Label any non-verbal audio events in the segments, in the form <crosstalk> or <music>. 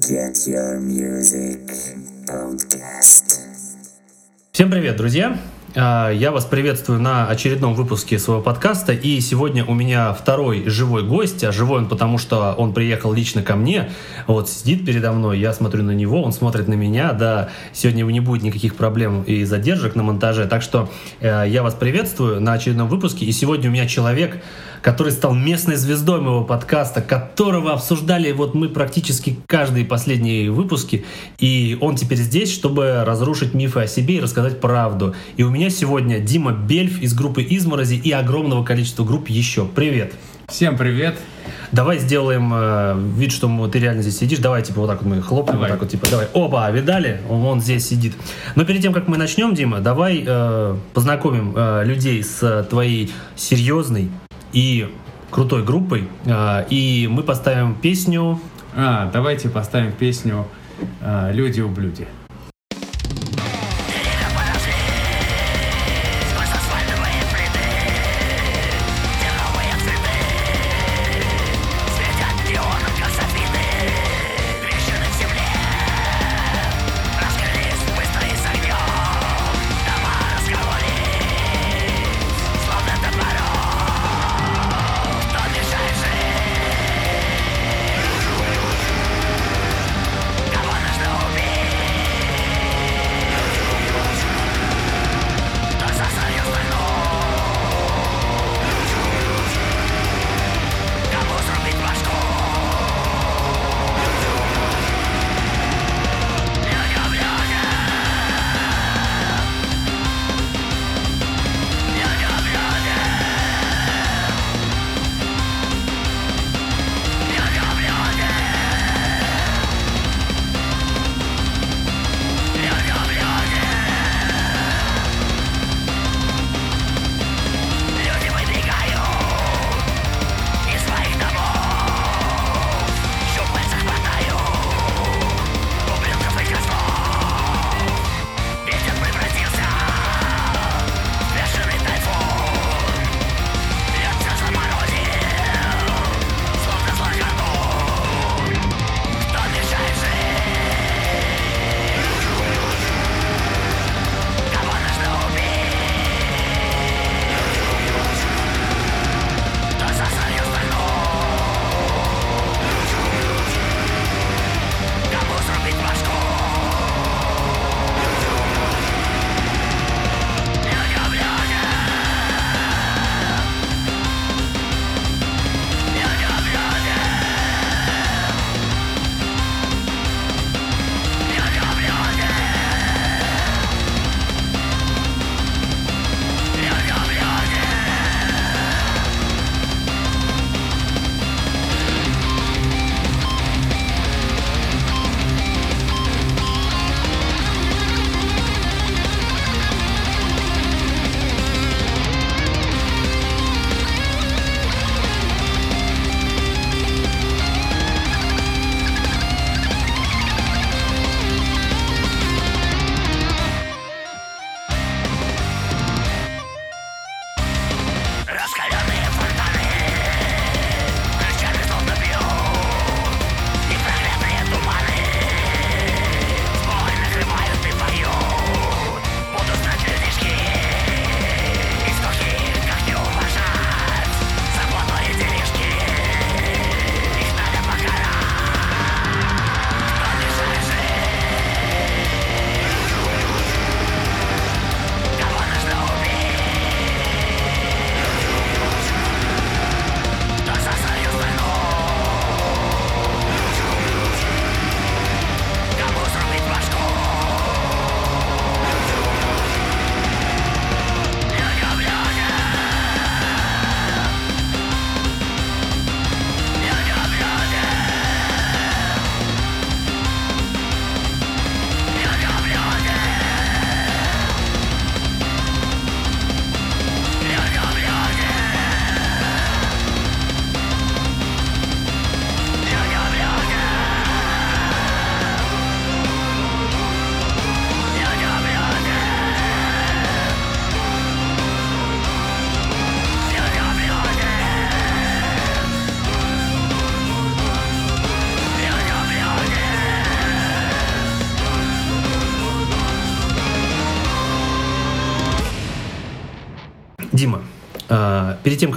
Get Your Music Podcast. Всем привет, друзья! А, Я вас приветствую на очередном выпуске своего подкаста. И сегодня у меня второй живой гость. А живой он потому, что он приехал лично ко мне. Вот сидит передо мной, я смотрю на него, он смотрит на меня. Да, сегодня не будет никаких проблем и задержек на монтаже. Так что э, я вас приветствую на очередном выпуске. И сегодня у меня человек, который стал местной звездой моего подкаста, которого обсуждали вот мы практически каждые последние выпуски. И он теперь здесь, чтобы разрушить мифы о себе и рассказать правду. И у меня сегодня Дима Бельф из группы Изморози и огромного количества групп еще. Привет! Всем привет. Давай сделаем э, вид, что мы- ты реально здесь сидишь. Давай, типа, вот так вот мы хлопнем, Давай. вот так вот, типа, давай. Опа, видали? Он, он здесь сидит. Но перед тем, как мы начнем, Дима, давай э, познакомим э, людей с э, твоей серьезной и крутой группой. Э, и мы поставим песню А, давайте поставим песню а, «Люди у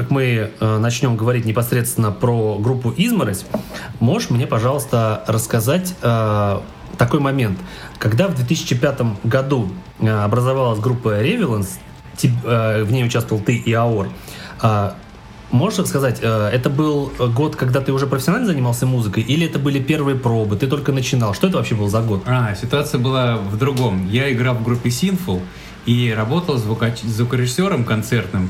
как мы э, начнем говорить непосредственно про группу «Изморозь», можешь мне, пожалуйста, рассказать э, такой момент. Когда в 2005 году э, образовалась группа «Ревеланс», в ней участвовал ты и Аор, Можешь сказать, это был год, когда ты уже профессионально занимался музыкой, или это были первые пробы, ты только начинал? Что это вообще был за год? А, ситуация была в другом. Я играл в группе Sinful и работал звукорежиссером концертным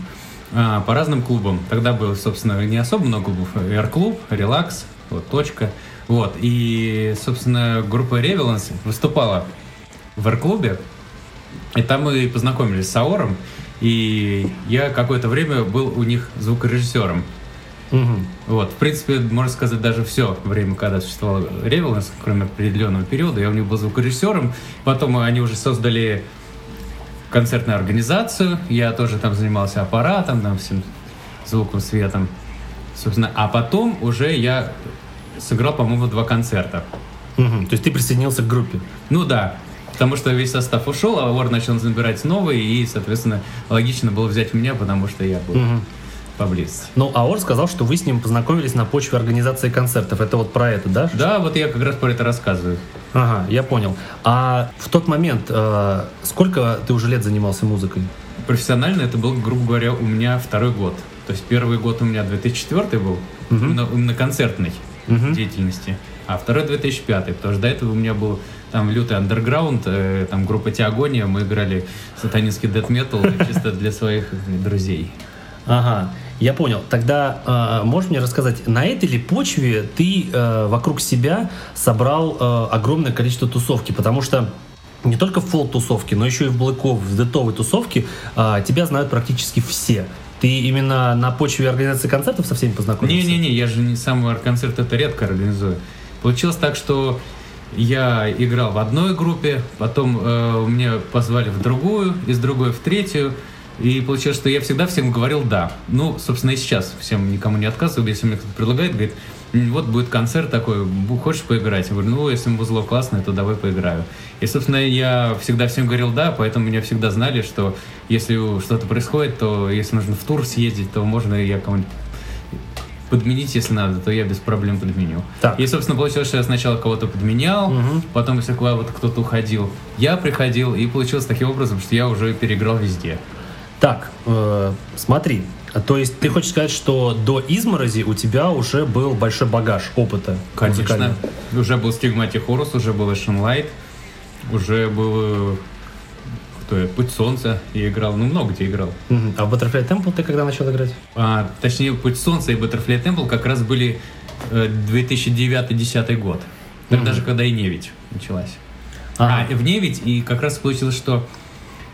а, по разным клубам. Тогда было, собственно, не особо много клубов. Air-клуб, Relax, вот, Точка. Вот. И, собственно, группа Revelance выступала в Air-клубе, и там мы познакомились с Аором, и я какое-то время был у них звукорежиссером. Мгм. Вот, в принципе, можно сказать, даже все время, когда существовал Ревеланс, кроме определенного периода, я у них был звукорежиссером. Потом они уже создали концертную организацию, я тоже там занимался аппаратом, там всем звуком, светом. Собственно, а потом уже я сыграл, по-моему, два концерта. Мгм. То есть ты присоединился к группе? Ну да, потому что весь состав ушел, а Вор начал набирать новый, и, соответственно, логично было взять меня, потому что я был Мгм. Поблизости. Ну, Аор сказал, что вы с ним познакомились на почве организации концертов. Это вот про это, да? Да, вот я как раз про это рассказываю. Ага, я понял. А в тот момент э, сколько ты уже лет занимался музыкой? Профессионально это был, грубо говоря, у меня второй год. То есть первый год у меня 2004 был, Мгм. именно, именно концертной Мгм. деятельности, а второй 2005, потому что до этого у меня был там лютый андерграунд, э, там группа Теогония, мы играли сатанинский дэт метал <laughs> чисто для своих друзей. Ага, я понял. Тогда э, можешь мне рассказать, на этой ли почве ты э, вокруг себя собрал э, огромное количество тусовки? Потому что не только в фолк-тусовке, но еще и в блэков, в дэтовой тусовке э, тебя знают практически все. Ты именно на почве организации концертов со всеми познакомился? Не-не-не, я же не сам концерт это редко организую. Получилось так, что я играл в одной группе, потом э, меня позвали в другую, из другой в третью. И получилось, что я всегда всем говорил «да». Ну, собственно, и сейчас всем никому не отказываю. Если мне кто-то предлагает, говорит, «М, вот будет концерт такой, хочешь поиграть? Я говорю, ну, если музло классное, то давай поиграю. И, собственно, я всегда всем говорил «да», поэтому меня всегда знали, что если что-то происходит, то если нужно в тур съездить, то можно я кому-нибудь подменить, если надо, то я без проблем подменю. Так. И, собственно, получилось, что я сначала кого-то подменял, Мгм. потом, если вот кто-то уходил, я приходил, и получилось таким образом, что я уже переиграл везде. Так, э, смотри. То есть ты хочешь сказать, что до изморози у тебя уже был большой багаж опыта Конечно. Уже был Стигмати Хорус, уже был Эшен Лайт, уже был... э, Кто я? Путь Солнца я играл, ну много где играл. А в Butterfly Temple ты когда начал играть? А, точнее, Путь Солнца и Butterfly Temple как раз были э, 2009-2010 год. Тогда Мгм. же, когда и Невить началась. Ага. А, в Невить, и как раз получилось, что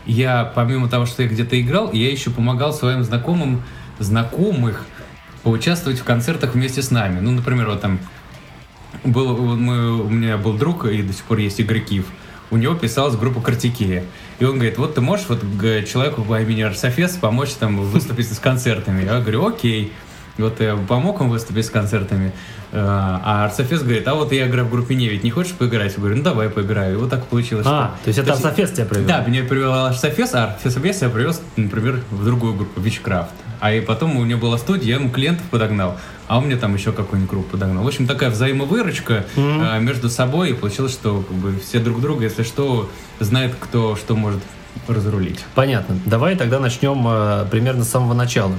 я, помимо того, что я где-то играл, я еще помогал своим знакомым, знакомых поучаствовать в концертах вместе с нами. Ну, например, вот там был, мы, у меня был друг, и до сих пор есть Игорь Киев. У него писалась группа Картикея. И он говорит, вот ты можешь вот человеку по имени Арсофес помочь там выступить с концертами? Я говорю, окей. Вот я помог им выступить с концертами. Э, А Арсофес говорит, а вот я играю в группе Невить, не хочешь поиграть? Я говорю, ну давай поиграю. И вот так получилось. А, то есть это Арсофес тебя привел? Да, меня привел Арсофес, а Арсофес я привез, например, в другую группу, Witchcraft. А и потом у него была студия, я ему клиентов подогнал, а он мне там еще какую-нибудь группу подогнал. В общем, такая взаимовыручка э, между собой, и получилось, что как бы, все друг друга, если что, знают, кто что может разрулить. Понятно. Давай тогда начнем э, примерно с самого начала.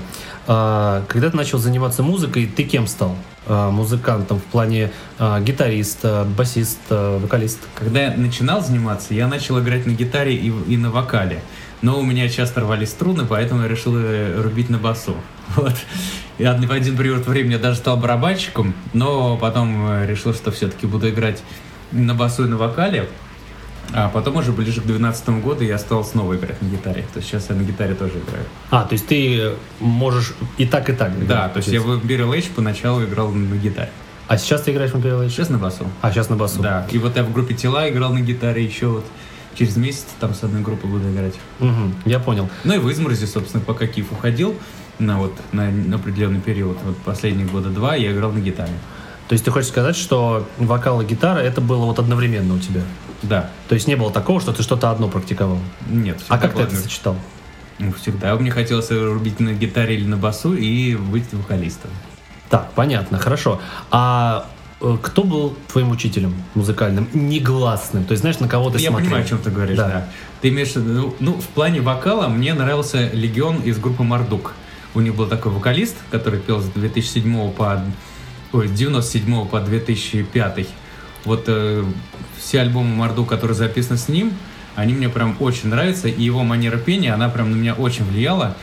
Э, когда ты начал заниматься музыкой, ты кем стал? Э, музыкантом в плане э, гитарист, э, басист, э, вокалист? Когда я начинал заниматься, я начал играть на гитаре и, и на вокале. Но у меня часто рвались струны, поэтому я решил э, рубить на басу. <laughs> Вот. И в один период времени я даже стал барабанщиком, но потом э, решил, что все-таки буду играть на басу и на вокале. А потом уже ближе к 2012 году я стал снова играть на гитаре. То есть сейчас я на гитаре тоже играю. А, то есть ты можешь и так, и так. Да, играть, то есть я в Imperial Age поначалу играл на гитаре. А сейчас ты играешь в Imperial Age? Сейчас на басу. А, сейчас на басу. Да. И вот я в группе Тела играл на гитаре еще вот через месяц там с одной группой буду играть. Мгм, я понял. Ну и в изморозе, собственно, пока Киев уходил на вот на, на определенный период, вот последние года два, я играл на гитаре. То есть ты хочешь сказать, что вокал и гитара это было вот одновременно у тебя? Да. То есть не было такого, что ты что-то одно практиковал? Нет. А как ты это сочетал? Ну, всегда мне хотелось рубить на гитаре или на басу и быть вокалистом. Так, понятно, хорошо. А э, кто был твоим учителем музыкальным, негласным? То есть, знаешь, на кого ты Я смотрел? понимаю, о чем ты говоришь, Да. да. Ты имеешь в виду, ну, в плане вокала мне нравился Легион из группы Мардук. У них был такой вокалист, который пел с 2007 по... Ой, с 97 по 2005. Вот э, все альбомы Мардук, которые записаны с ним, они мне прям очень нравятся, и его манера пения, она прям на меня очень влияла,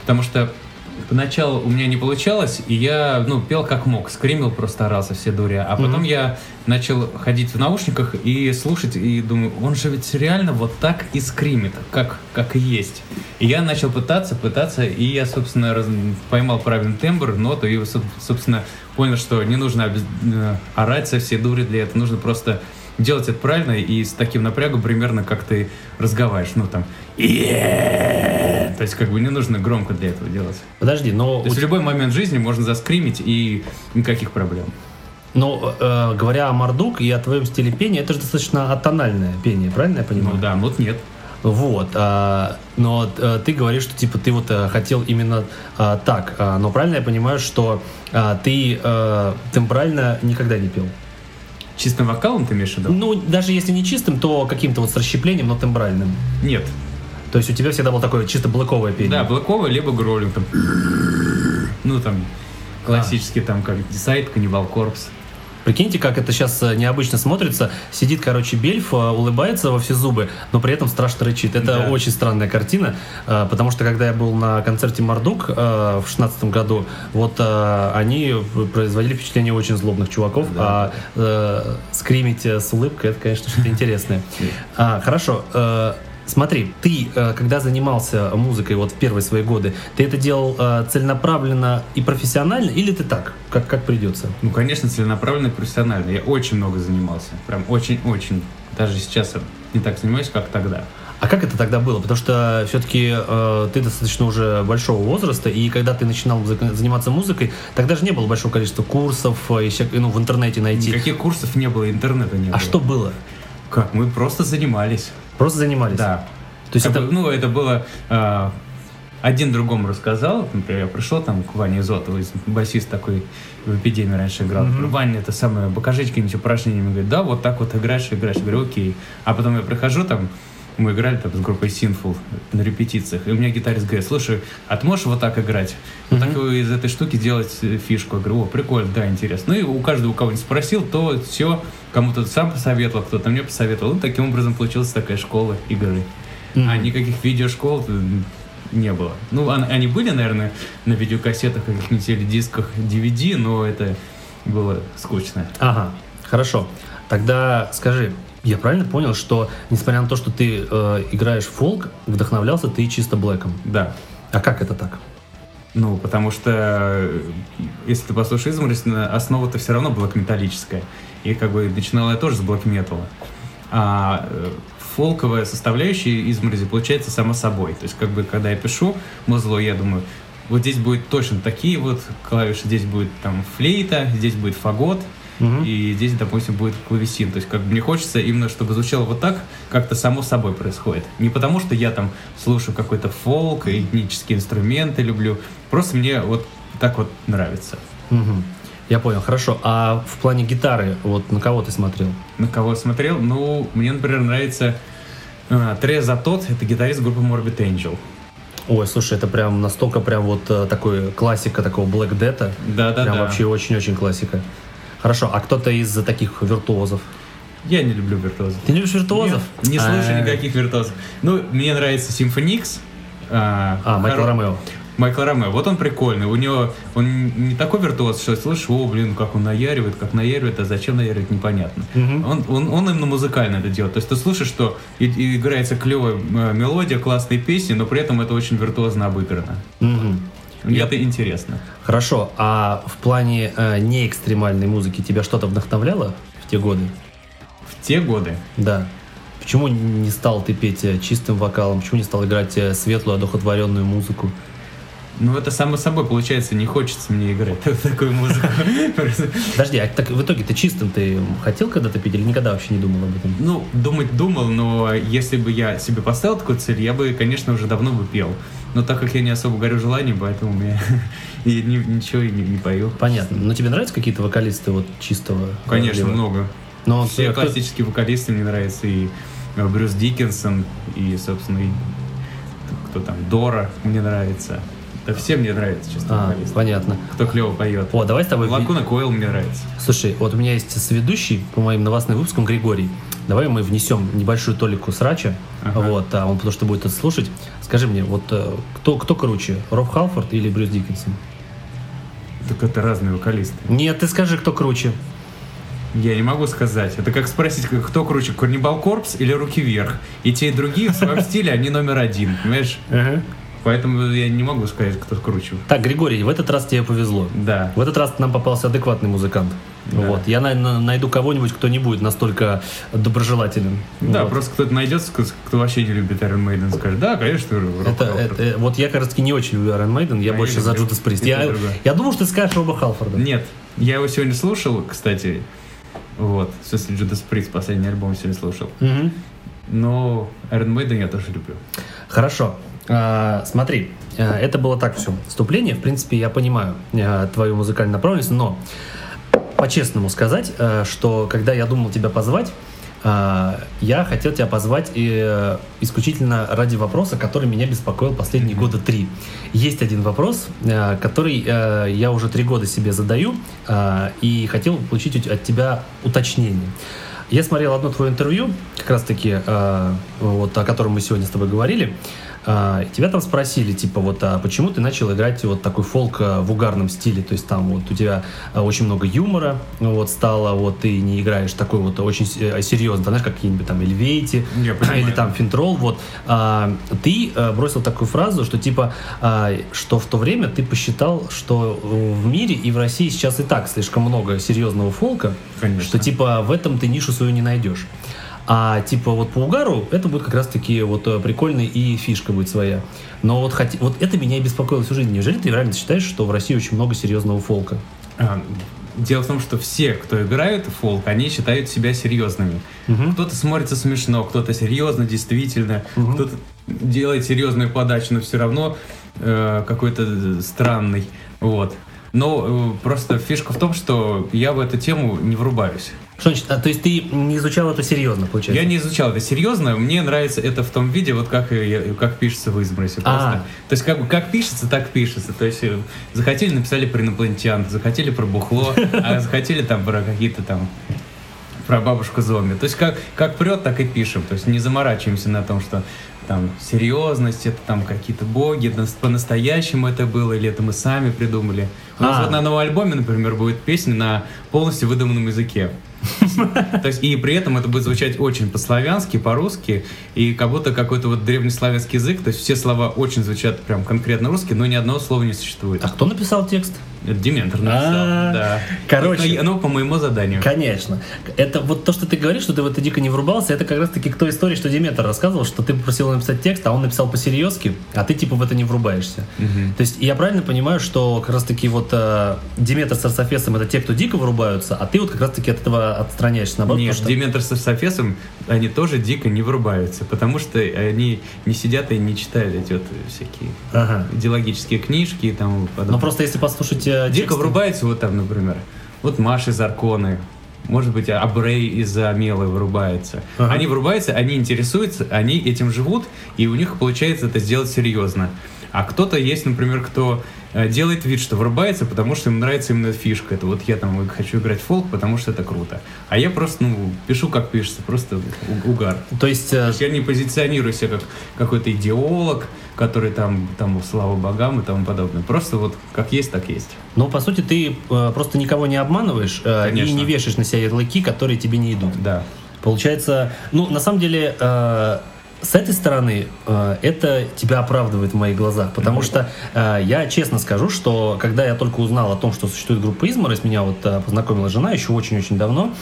потому что поначалу у меня не получалось, и я, ну, пел как мог, скримил просто орался все дури, а потом Мгм. я начал ходить в наушниках и слушать, и думаю, он же ведь реально вот так и скримит, как, как и есть. И я начал пытаться, пытаться, и я, собственно, раз- поймал правильный тембр, ноту, и, соб- собственно, понял, что не нужно э, орать со всей дури для этого, нужно просто делать это правильно и с таким напрягом примерно как ты разговариваешь, ну там, то есть как бы не нужно громко для этого делать. Подожди, но, То есть в любой момент жизни можно заскримить и никаких проблем. но, э, говоря о Мардук и о твоем стиле пения, это же достаточно атональное пение, правильно я понимаю? Ну да, вот нет. Вот, а, но э, ты говоришь, что типа ты вот э, хотел именно а, так, а, но правильно я понимаю, что а, ты э, тембрально никогда не пел? Чистым вокалом ты имеешь в виду? Ну, даже если не чистым, то каким-то вот с расщеплением, но тембральным. Нет. То есть у тебя всегда было такое чисто блоковое пение. Да, блоковый, либо гроллинг там. Ну там классический там как Десайд, Каннибал Корпс. Прикиньте, как это сейчас необычно смотрится. Сидит, короче, Бельф, э, улыбается во все зубы, но при этом страшно рычит. Это Да. очень странная картина, э, потому что когда я был на концерте Мардук э, в шестнадцатом году, вот э, они производили впечатление очень злобных чуваков, а э, скримить э, с улыбкой, это, конечно, что-то интересное. А, Хорошо. Э, Смотри, ты, э, когда занимался музыкой вот в первые свои годы, ты это делал э, целенаправленно и профессионально, или ты так, как, как придется? Ну, конечно, целенаправленно и профессионально. Я очень много занимался. Прям очень-очень. Даже сейчас я не так занимаюсь, как тогда. А как это тогда было? Потому что все-таки ты достаточно уже большого возраста, и когда ты начинал заниматься музыкой, тогда же не было большого количества курсов, э, и всяк- ну, в интернете найти. Никаких курсов не было, интернета не было. А что было? Как? Мы просто занимались. Просто занимались? Да. То есть Как это... бы, ну, это было... а, один другому рассказал, например, я пришел там к Ване Изотову, из- басист такой в эпидемии раньше играл. Говорю, Ваня, это самое, покажите какие-нибудь упражнения. Он говорит, да, вот так вот играешь, играешь. Я говорю, окей. А потом я прихожу там, мы играли там с группой Sinful на репетициях, и у меня гитарист говорит, слушай, а ты можешь вот так играть? Вот так из этой штуки делать э, фишку. Я говорю, о, прикольно, да, интересно. Ну и у каждого, у кого нибудь спросил, то все, кому-то сам посоветовал, кто-то мне посоветовал. Ну, таким образом получилась такая школа игры. А никаких видеошкол э, не было. Ну, он- они были, наверное, на видеокассетах, каких-нибудь или дисках DVD, но это было скучно. Ага, хорошо. Тогда скажи, я правильно понял, что несмотря на то, что ты э, играешь фолк, вдохновлялся ты чисто блэком? Да. А как это так? Ну, потому что, э, если ты послушаешь изморозь, на- основа-то все равно блэк-металлическая. И как бы начинала я тоже с блэк-металла. А э, фолковая составляющая изморози получается само собой. То есть, как бы, когда я пишу музло, я думаю, вот здесь будет точно такие вот клавиши, здесь будет там флейта, здесь будет фагот, И здесь, допустим, будет клавесин. То есть, как бы мне хочется именно, чтобы звучало вот так, как-то само собой происходит. Не потому, что я там слушаю какой-то фолк, этнические инструменты люблю. Просто мне вот так вот нравится. Я понял, хорошо. А в плане гитары, вот на кого ты смотрел? На кого смотрел? Ну, мне, например, нравится э, Треза Тот, это гитарист группы Morbid Angel. Ой, слушай, это прям настолько прям вот э, такой классика такого Black Death. Да-да-да. Прям вообще очень-очень классика. Хорошо, а кто-то из таких виртуозов? Я не люблю виртуозов. Ты не любишь виртуозов? Нет, не слушаю А, никаких виртуозов. Ну, мне нравится Симфоникс. А, Майкл хоро- Ромео. Майкл Ромео, вот он прикольный. У него он не такой виртуоз, что слышишь, о, блин, как он наяривает, как наяривает, а зачем наяривает, непонятно. Мгм. Он, он, он именно музыкально это делает. То есть ты слушаешь, что и- и играется клевая э, мелодия, классные песни, но при этом это очень виртуозно обыграно. Мгм. Я- это интересно. Хорошо, а в плане э, неэкстремальной музыки тебя что-то вдохновляло в те годы? В те годы Да. Почему не стал ты петь э, чистым вокалом? Почему не стал играть э, светлую, одухотворенную музыку? Ну, это само собой получается, не хочется мне играть <laughs> такую музыку. Подожди, а так в итоге ты чистым ты хотел когда-то петь или никогда вообще не думал об этом? Ну, думать думал, но если бы я себе поставил такую цель, я бы, конечно, уже давно бы пел. Но так как я не особо горю желанием, поэтому мне <laughs> и ни- ничего и не, не пою. Понятно. Но тебе нравятся какие-то вокалисты вот чистого? э, Конечно, лева? много. Но Все кто- классические вокалисты мне нравятся, и э, Брюс Диккенсон, и, собственно, и кто там, Дора мне нравится. Да все мне нравятся, честно А, вокалисты. понятно. Кто клево поет. О, давай с тобой... Лакуна Койл мне нравится. Слушай, вот у меня есть сведущий по моим новостным выпускам Григорий. Давай мы внесем небольшую толику срача, Ага. вот, а он потому что будет это слушать. Скажи мне, вот э, кто, кто круче, Роб Халфорд или Брюс Диккенсон? Так это разные вокалисты. Нет, ты скажи, кто круче. Я не могу сказать. Это как спросить, кто круче, Корнибал Корпс или Руки Вверх. И те, и другие в своем <laughs> стиле, они номер один, понимаешь? Поэтому я не могу сказать, кто круче. Так, Григорий, в этот раз тебе повезло. Да. В этот раз нам попался адекватный музыкант. Да. Вот. Я на- на- найду кого-нибудь, кто не будет настолько доброжелателен. Да, Вот. просто кто-то найдется, кто, кто вообще не любит Iron Maiden, скажет, да, конечно, Это, Халфорд». это- вот я, таки, не очень люблю Iron Maiden, я А больше я за. Джудас Прист. Я, другое. я думал, что ты скажешь Роба Халфорда. Нет, я его сегодня слушал, кстати. Вот, в смысле, Judas Priest, последний альбом сегодня слушал. Мгм. Но Iron Maiden я тоже люблю. Хорошо. А, смотри, а, это было так все. Вступление, в принципе, я понимаю а, твою музыкальную направленность, но по-честному сказать, что когда я думал тебя позвать, я хотел тебя позвать э, исключительно ради вопроса, который меня беспокоил последние года три. Есть один вопрос, который э, я уже три года себе задаю, и хотел получить от тебя уточнение. Я смотрел одно твое интервью, как раз таки, вот, о котором мы сегодня с тобой говорили. Э, тебя там спросили, типа, вот, а почему ты начал играть вот такой фолк э, в угарном стиле? То есть там вот у тебя э, очень много юмора, вот, стало, вот, ты не играешь такой вот очень э, серьезно, знаешь, как какие-нибудь там Эльвейти, или там Финтрол, вот. А, ты э, бросил такую фразу, что типа, а, что в то время ты посчитал, что э, в мире и в России сейчас и так слишком много серьезного фолка, Конечно. что типа в этом ты нишу свою не найдешь. А типа вот по угару это будет как раз таки вот э, прикольный и фишка будет своя. Но вот, хоти- вот это меня и беспокоило всю жизнь. Неужели ты реально считаешь, что в России очень много серьезного фолка? А, Дело в том, что все, кто играют в фолк, они считают себя серьезными. Мгм. Кто-то смотрится смешно, кто-то серьезно, действительно, Мгм. кто-то делает серьезную подачу, но все равно э, какой-то странный. Вот. Но э, просто фишка в том, что я в эту тему не врубаюсь. Что значит? А, то есть ты не изучал это серьезно, получается? Я не изучал это серьезно, мне нравится это в том виде, вот как, я- как пишется в избросе. А. Просто. То есть как, бы как пишется, так пишется. То есть э, захотели, написали про инопланетян, захотели про бухло, а <laughs> захотели там про какие-то там про бабушку зомби. То есть как, как прет, так и пишем. То есть не заморачиваемся на том, что там серьезность, это там какие-то боги, нас- по-настоящему это было, или это мы сами придумали. У нас А. вот на новом альбоме, например, будет песня на полностью выдуманном языке. То есть, и при этом это будет звучать очень по-славянски, по-русски, и как будто какой-то вот древнеславянский язык, то есть все слова очень звучат прям конкретно русские, но ни одного слова не существует. А кто написал текст? Это Дементор написал, А, да. короче. Ну, ну, по моему заданию. Конечно. Это вот то, что ты говоришь, что ты в это дико не врубался, это как раз таки к той истории, что Диметр рассказывал, что ты попросил написать текст, а он написал по-серьезки, а ты типа в это не врубаешься. То есть я правильно понимаю, что как раз таки вот э, Диметр с Арсофесом это те, кто дико врубаются, а ты вот как раз таки от этого отстраняешься, наоборот, Нет, что- Дементор с Софесом, они тоже дико не врубаются, потому что они не сидят и не читают эти вот всякие Ага. идеологические книжки и тому подобное. Но просто если послушать Дико тексты- врубается вот там, например, вот Маша из Арконы, может быть, Абрей из-за Мелы врубается. Ага. Они врубаются, они интересуются, они этим живут, и у них получается это сделать серьезно. А кто-то есть, например, кто э, делает вид, что врубается, потому что ему нравится именно фишка. Это вот я там хочу играть в фолк, потому что это круто. А я просто, ну, пишу как пишется, просто угар. То есть, э, То есть я не позиционирую себя как какой-то идеолог, который там, там, слава богам и тому подобное. Просто вот как есть, так есть. ну, по сути, ты э, просто никого не обманываешь э, и не вешаешь на себя ярлыки, которые тебе не идут. Да. Получается, ну, на самом деле, э, с этой стороны э, это тебя оправдывает в моих глазах, потому что э, я честно скажу, что когда я только узнал о том, что существует группа Изморозь, меня вот э, познакомила жена еще очень-очень давно,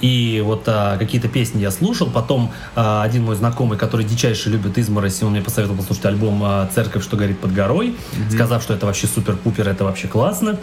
и вот а, какие-то песни я слушал, потом а, один мой знакомый, который дичайше любит изморозь, он мне посоветовал послушать альбом а, «Церковь, что горит под горой», сказав, что это вообще супер-пупер, это вообще классно.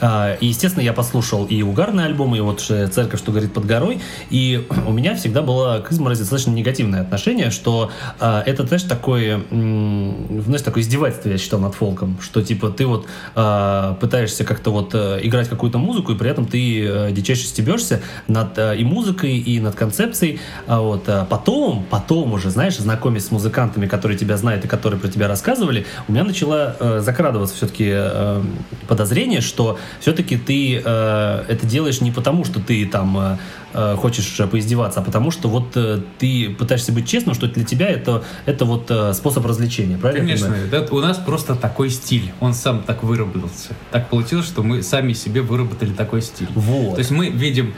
А, И, естественно, я послушал и угарный альбом, и вот э, «Церковь, что горит под горой», и <clears throat> у меня всегда было к изморози достаточно негативное отношение, что а, это, знаешь, такое, м, знаешь, такое издевательство, я считал, над фолком, что, типа, ты вот а, пытаешься как-то вот э, играть какую-то музыку, и при этом ты э, дичайше стебешься над и музыкой, и над концепцией, а вот а потом, потом уже, знаешь, знакомясь с музыкантами, которые тебя знают и которые про тебя рассказывали, у меня начало э, закрадываться все-таки э, подозрение, что все-таки ты э, это делаешь не потому, что ты там э, э, хочешь поиздеваться, а потому что вот э, ты пытаешься быть честным, что для тебя это, это вот э, способ развлечения, правильно? Конечно, это у нас просто такой стиль. Он сам так выработался. Так получилось, что мы сами себе выработали такой стиль. Вот. То есть мы видим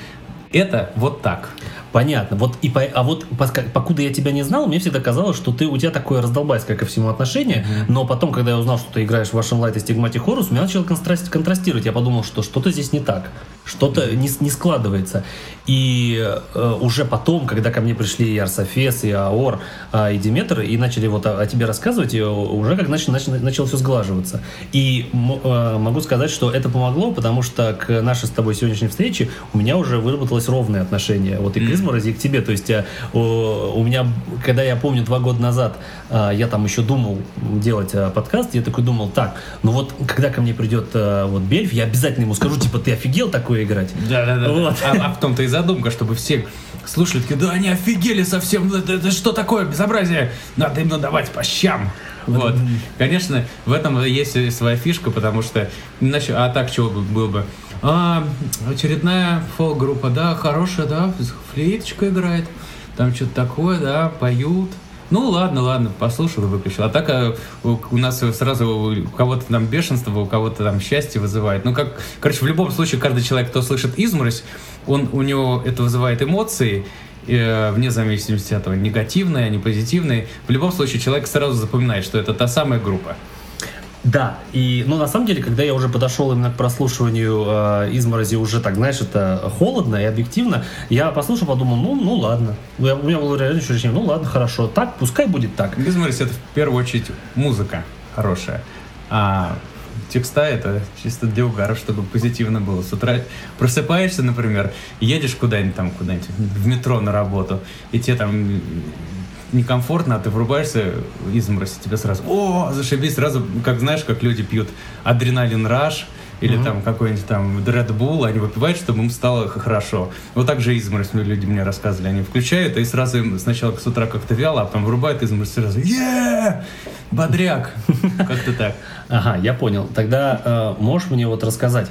это вот так. Понятно. Вот и по- а вот покуда я тебя не знал, мне всегда казалось, что ты у тебя такое раздолбайское ко всему отношение. Но потом, когда я узнал, что ты играешь в вашем Light и Stigmatic Horus, у меня начало контраст- контрастировать. Я подумал, что что-то здесь не так, что-то не, не складывается. И э, уже потом, когда ко мне пришли и Арсофес, и Аор, а, и Диметр, и начали вот о, о тебе рассказывать, и уже как начали, начали, начало все сглаживаться. И э, могу сказать, что это помогло, потому что к нашей с тобой сегодняшней встрече у меня уже выработалось ровное отношение. Вот и к изморози, и к тебе. То есть э, у меня, когда я помню, два года назад э, я там еще думал делать э, подкаст, я такой думал, так, ну вот когда ко мне придет вот Бельф, я обязательно ему скажу, типа, ты офигел такое играть? Да, да, да. Вот. А, а в том-то и задумка, чтобы все слушали, такие, да они офигели совсем, это, это что такое безобразие? Надо им надавать по щам. Вот. Конечно, в этом есть своя фишка, потому что иначе, а так чего бы было бы? А, очередная фолк-группа, да, хорошая, да, флейточка играет, там что-то такое, да, поют. Ну ладно, ладно, послушал и выключил. А так а, у, у нас сразу у кого-то там бешенство, у кого-то там счастье вызывает. Ну как, короче, в любом случае каждый человек, кто слышит изморозь, он у него это вызывает эмоции, э, вне зависимости от того, негативные, они позитивные. В любом случае человек сразу запоминает, что это та самая группа. Да, и, ну, на самом деле, когда я уже подошел именно к прослушиванию э, изморози, уже так, знаешь, это холодно и объективно, я послушал, подумал, ну, ну ладно. Я- у меня было реально ощущение, ну ладно, хорошо, так, пускай будет так. Изморозь это в первую очередь музыка хорошая. А текста это чисто для угара, чтобы позитивно было. С утра просыпаешься, например, едешь куда-нибудь там, куда-нибудь в метро на работу, и тебе там некомфортно, а ты врубаешься изморозь, и тебе сразу, о, зашибись, сразу, как знаешь, как люди пьют адреналин раш, или там какой-нибудь там Red Bull, они выпивают, чтобы им стало хорошо. Вот так же изморозь мне люди мне рассказывали. Они включают, и сразу им сначала с утра как-то вяло, а потом вырубают изморозь сразу. е Бодряк! <laughs> Как-то так. Ага, я понял. Тогда э, можешь мне вот рассказать,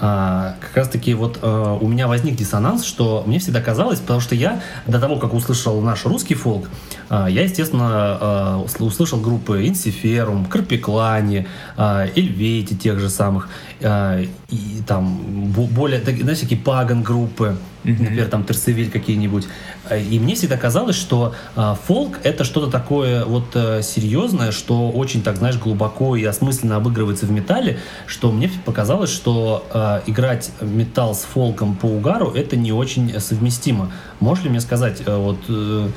а, как раз таки вот э, у меня возник диссонанс, что мне всегда казалось, потому что я до того, как услышал наш русский фолк, а, я, естественно, усл- услышал группы Инсиферум, Карпиклани, э, Эльвети тех же самых, э, и там бо- более, так- знаешь, такие паган группы, например, там Терсевиль какие-нибудь. Э, И мне всегда казалось, что э, фолк это что-то такое вот э, серьезное, что очень так, знаешь, глубоко и осмысленно обыгрывается в металле, что мне показалось, что э, играть металл с фолком по угару это не очень совместимо. Можешь ли мне сказать, э, вот э,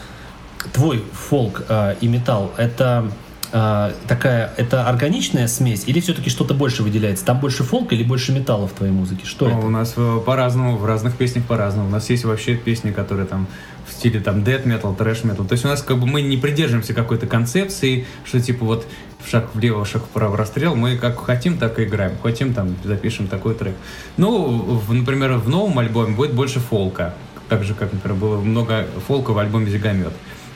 твой фолк э, и металл это э, такая, это органичная смесь или все-таки что-то больше выделяется? Там больше фолка или больше металла в твоей музыке? Что Ну, это? У нас э, по-разному, в разных песнях по-разному. У нас есть вообще песни, которые там в стиле там death metal, трэш metal. То есть у нас как бы мы не придерживаемся какой-то концепции, что типа вот шаг влево, шаг вправо расстрел. Мы как хотим, так и играем. Хотим, там запишем такой трек. Ну, в- например, в новом альбоме будет больше фолка. Так же, как, например, было много фолка в альбоме «Зигомет».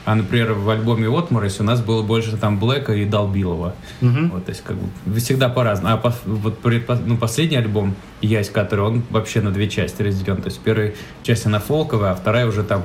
А, например, в альбоме «Отморозь» у нас было больше там Блэка и Долбилова. Мгм. Вот, то есть, как бы, всегда по-разному. А пос- вот предпо- ну, последний альбом «Ясь», который, он вообще на две части разделен. То есть, первая часть она фолковая, а вторая уже там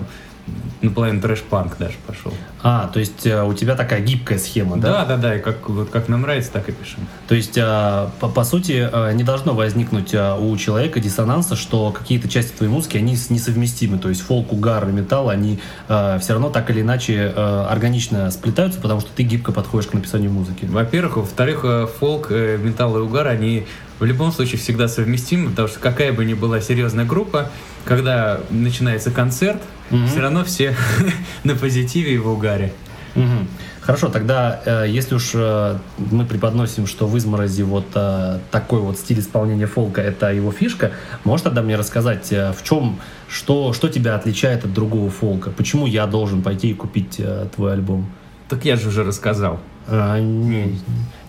наполовину трэш-панк даже пошел. А, то есть э, у тебя такая гибкая схема, да? Да, да, да, и как, вот как нам нравится, так и пишем. То есть, э, по, по сути, э, не должно возникнуть э, у человека диссонанса, что какие-то части твоей музыки, они несовместимы. То есть фолк, угар и металл, они все равно так или иначе э, органично сплетаются, потому что ты гибко подходишь к написанию музыки. Во-первых. Во-вторых, э, фолк, э, металл и угар, они в любом случае всегда совместимо, потому что какая бы ни была серьезная группа, когда начинается концерт, Мгм. все равно все <laughs> на позитиве и в угаре. Мгм. Хорошо, тогда э, если уж э, мы преподносим, что в изморози вот э, такой вот стиль исполнения фолка это его фишка, можешь тогда мне рассказать, э, в чем, что, что тебя отличает от другого фолка? Почему я должен пойти и купить э, твой альбом? Так я же уже рассказал. А, не-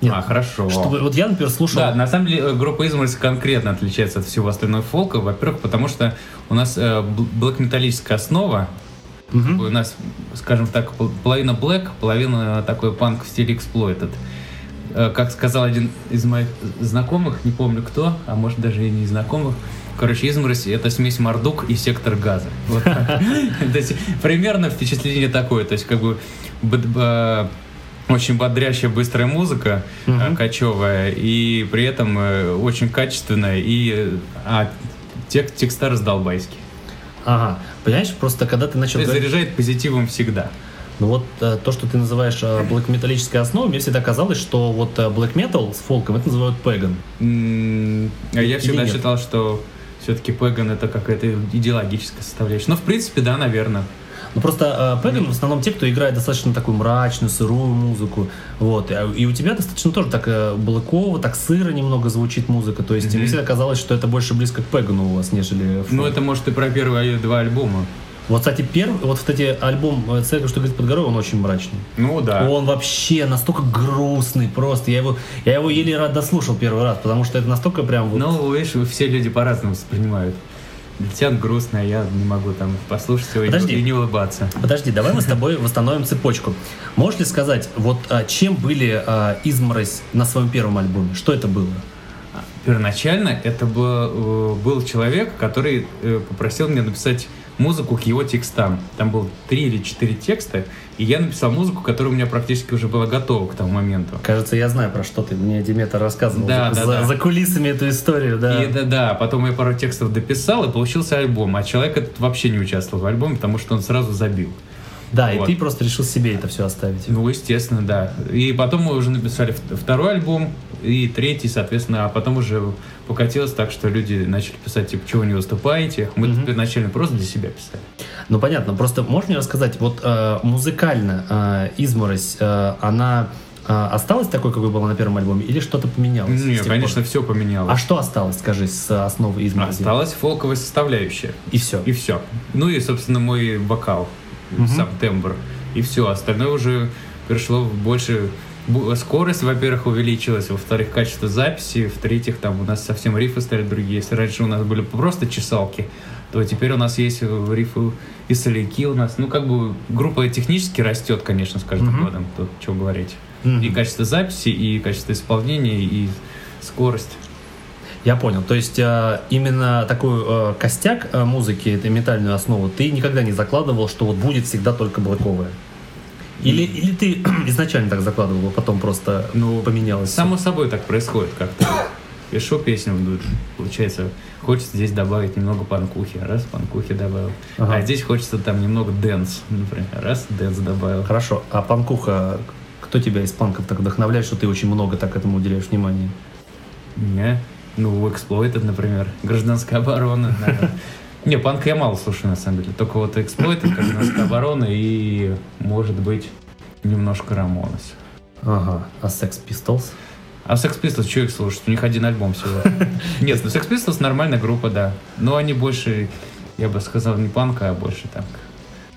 нет. А, хорошо. Чтобы- вот я, например, слушал... Да, на самом деле э, группа Изморозь конкретно отличается от всего остального фолка. Во-первых, потому что у нас э, бл- блэк-металлическая основа. Мгм. У нас, скажем так, пол- половина блэк, половина такой панк в стиле эксплойтед. Э, Как сказал один из моих знакомых, не помню кто, а может даже и не знакомых, Короче, изморозь — это смесь Мордук и сектор газа. Вот. <laughs> То есть примерно впечатление такое. То есть как бы очень бодрящая, быстрая музыка, Мгм. э, кочевая, и при этом э, очень качественная, и э, а, тек- текста раздолбайский. Ага, понимаешь, просто когда ты начал... То говорить- заряжает позитивом всегда. Ну вот то, что ты называешь блэк металлической основой, мне всегда казалось, что вот black metal с фолком это называют пэган. М, а Я всегда нет? считал, что все-таки Пэган это какая-то идеологическая составляющая. Ну, в принципе, да, наверное. Ну просто пэган в основном те, кто играет достаточно такую мрачную, сырую музыку. Вот. А- И у тебя достаточно тоже так э, блэково, так сыро немного звучит музыка. То есть Мгм. мне всегда казалось, что это больше близко к пэгану у вас, нежели фолк. Ну, это может и про первые два альбома. Вот, кстати, первый, вот, кстати, альбом э, «Церковь, что говорит под горой», он очень мрачный. Ну, да. Он вообще настолько грустный просто. Я его, я его еле рад дослушал первый раз, потому что это настолько прям вот... Ну, видишь, все люди по-разному воспринимают. Он грустный, а я не могу там послушать его Подожди. и не улыбаться. Подожди, давай мы с тобой <laughs> восстановим цепочку. Можешь ли сказать, вот а, чем были а, изморозь на своем первом альбоме? Что это было? Первоначально это был, э, был человек, который э, попросил меня написать музыку к его текстам. Там было три или четыре текста, и я написал музыку, которая у меня практически уже была готова к тому моменту. Кажется, я знаю, про что ты мне, Диметр, рассказывал. Да, за, да, за- да. за кулисами эту историю, да. И да, да, потом я пару текстов дописал, и получился альбом. А человек этот вообще не участвовал в альбоме, потому что он сразу забил. Да, и Вот. ты просто решил себе это все оставить. Ну, естественно, да. И потом мы уже написали второй альбом, и третий, соответственно, а потом уже покатилось так, что люди начали писать, типа, чего вы не выступаете. Мы Мгм. первоначально просто для себя писали. Ну, понятно. Просто можешь мне рассказать, вот э, музыкально э, изморозь, э, она э, осталась такой, какой была на первом альбоме, или что-то поменялось? с Не, тех конечно, пор? все поменялось. А что осталось, скажи, с основы изморози? Осталась фолковая составляющая. И все. И все. Ну и, собственно, мой вокал, Сам тембр. И все. Остальное уже пришло в больше... Скорость, во-первых, увеличилась, во-вторых, качество записи, в-третьих, там у нас совсем рифы стали другие. Если раньше у нас были просто чесалки, то теперь у нас есть э, рифы и соляки у нас. Ну, как бы группа технически растет, конечно, с каждым годом, тут что говорить. И качество записи, и качество исполнения, и скорость. Я понял. То есть э, именно такой э, костяк э, музыки, этой метальную основу, ты никогда не закладывал, что вот будет всегда только блоковая? Или, или ты <clears throat> изначально так закладывал, а потом просто Ну, поменялось? Само собой так происходит как-то. Пишу песню, ну, получается, хочется здесь добавить немного панкухи, раз панкухи добавил. Ага. А здесь хочется там немного dance, например, раз dance добавил. Хорошо. А панкуха, кто тебя из панков так вдохновляет, что ты очень много так этому уделяешь внимания? Не, ну, Exploited, например, гражданская оборона. <laughs> наверное. Не, панк я мало слушаю, на самом деле. Только вот Exploited, гражданская оборона и, может быть, немножко Рамонес. Ага. А Sex Pistols? А Sex Pistols, что их слушать? У них один альбом всего. <laughs> Нет, ну Sex Pistols нормальная группа, да. Но они больше, я бы сказал, не панк, а больше так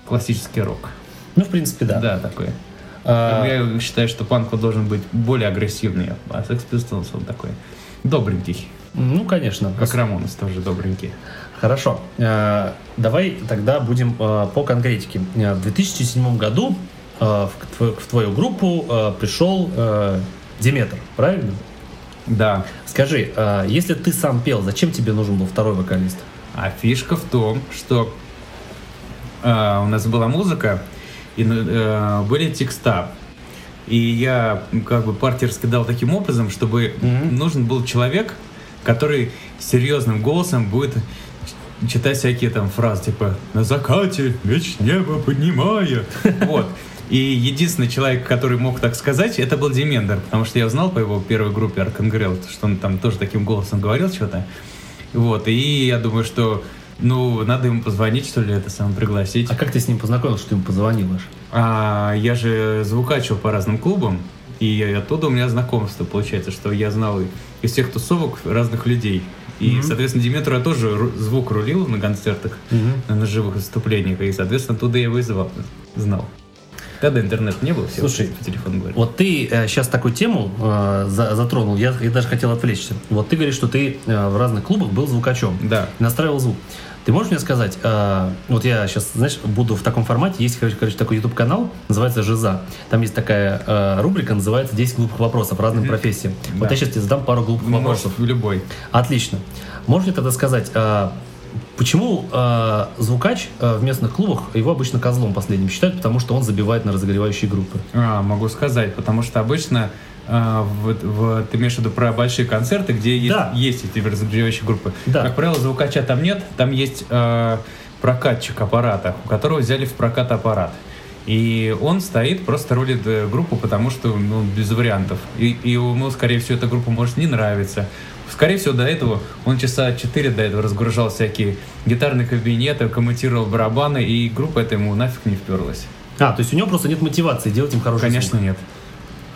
классический рок. Ну, в принципе, да. Да, такой. А, Я считаю, что панк должен быть более агрессивный, а Sex Pistols он такой добренький. ну, конечно. Как Рамонес тоже добренький. Хорошо. Э, Давай тогда будем э, по конкретике. Э, В 2007 году в тво- в твою группу пришел Диметр, правильно? Да. Скажи, если ты сам пел, зачем тебе нужен был второй вокалист? А фишка в том, что у нас была музыка, и были текста. И я как бы партнерски дал таким образом, чтобы Мгм. нужен был человек, который серьезным голосом будет читать всякие там фразы, типа «На закате меч небо поднимая». <laughs> Вот. И единственный человек, который мог так сказать, это был Демендер, потому что я узнал по его первой группе Аркангрел, что он там тоже таким голосом говорил что-то. Вот, и я думаю, что ну, надо ему позвонить, что ли, это самое пригласить. А как ты с ним познакомился, что ты ему позвонил аж? А, я же звукачил по разным клубам, и оттуда у меня знакомство получается, что я знал из всех тусовок разных людей. И, Мгм. соответственно, Диметру я тоже звук рулил на концертах, на живых выступлениях, и, соответственно, оттуда я его и звал- знал. Тогда интернет не было, все Слушай, по телефону говорили. Вот ты сейчас такую тему э, за- затронул, я, я даже хотел отвлечься. Вот ты говоришь, что ты э, в разных клубах был звукачом, Да. настраивал звук. Ты можешь мне сказать, э, вот я сейчас, знаешь, буду в таком формате, есть, короче, такой YouTube-канал, называется «Жиза». Там есть такая э, рубрика, называется «10 глупых вопросов разным профессиям». Вот Да. я сейчас тебе задам пару глупых Ну, вопросов. может, любой. Отлично. Можешь мне тогда сказать, а, почему а, звукач а, в местных клубах его обычно козлом последним считают, потому что он забивает на разогревающие группы? А, могу сказать, потому что обычно а, в- в- ты имеешь в виду про большие концерты, где есть, Да. есть эти разогревающие группы. Да. Как правило, звукача там нет, там есть а, прокатчик аппарата, у которого взяли в прокат аппарат. И он стоит, просто рулит э, группу, потому что ну, без вариантов. И, и ему, скорее всего, эта группа может не нравиться. Скорее всего, до этого он часа 4 до этого разгружал всякие гитарные кабинеты, комментировал барабаны, и группа эта ему нафиг не вперлась. А, то есть у него просто нет мотивации делать им хороший Конечно, звук. нет.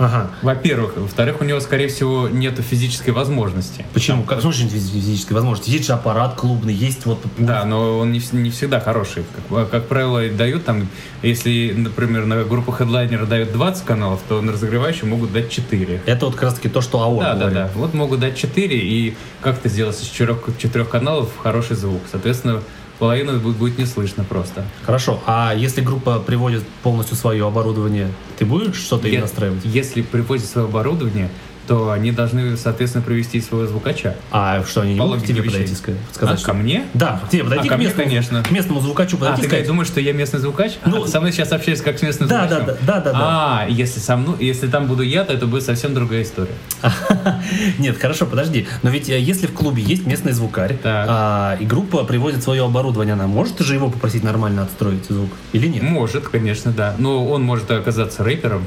Ага. Во-первых. Во-вторых, у него, скорее всего, нет физической возможности. Почему? Как же физи- физической возможности? Есть же аппарат клубный, есть вот... Да, но он не, не всегда хороший. Как, как правило, дают там, если, например, на группу хедлайнера дают 20 каналов, то на разогревающем могут дать 4. Это вот как раз таки то, что АО Да, да, говорит. да. Вот могут дать 4, и как-то сделать из четырех, четырех каналов хороший звук. Соответственно, половину будет, не слышно просто. Хорошо, а если группа приводит полностью свое оборудование, ты будешь что-то ей Е- настраивать? Если привозят свое оборудование, то они должны, соответственно, привести своего звукача. А что, они не По могут к тебе логике подойти, вещей. сказать, А, что- ко мне? Да, к тебе подойти А, ко к, мне, местному, конечно. к местному звукачу А, подойти ты и сказать, думаешь, что я местный звукач? Ну, а, со мной сейчас общаюсь как с местным Да, звукачом? да, да, да, да, А, если со мной, если там буду я, то это будет совсем другая история. <laughs> Нет, хорошо, подожди. Но ведь э, если в клубе есть местный звукарь, а, и группа привозит свое оборудование, она может же его попросить нормально отстроить звук? Или нет? Может, конечно, да. Но он может оказаться рэпером.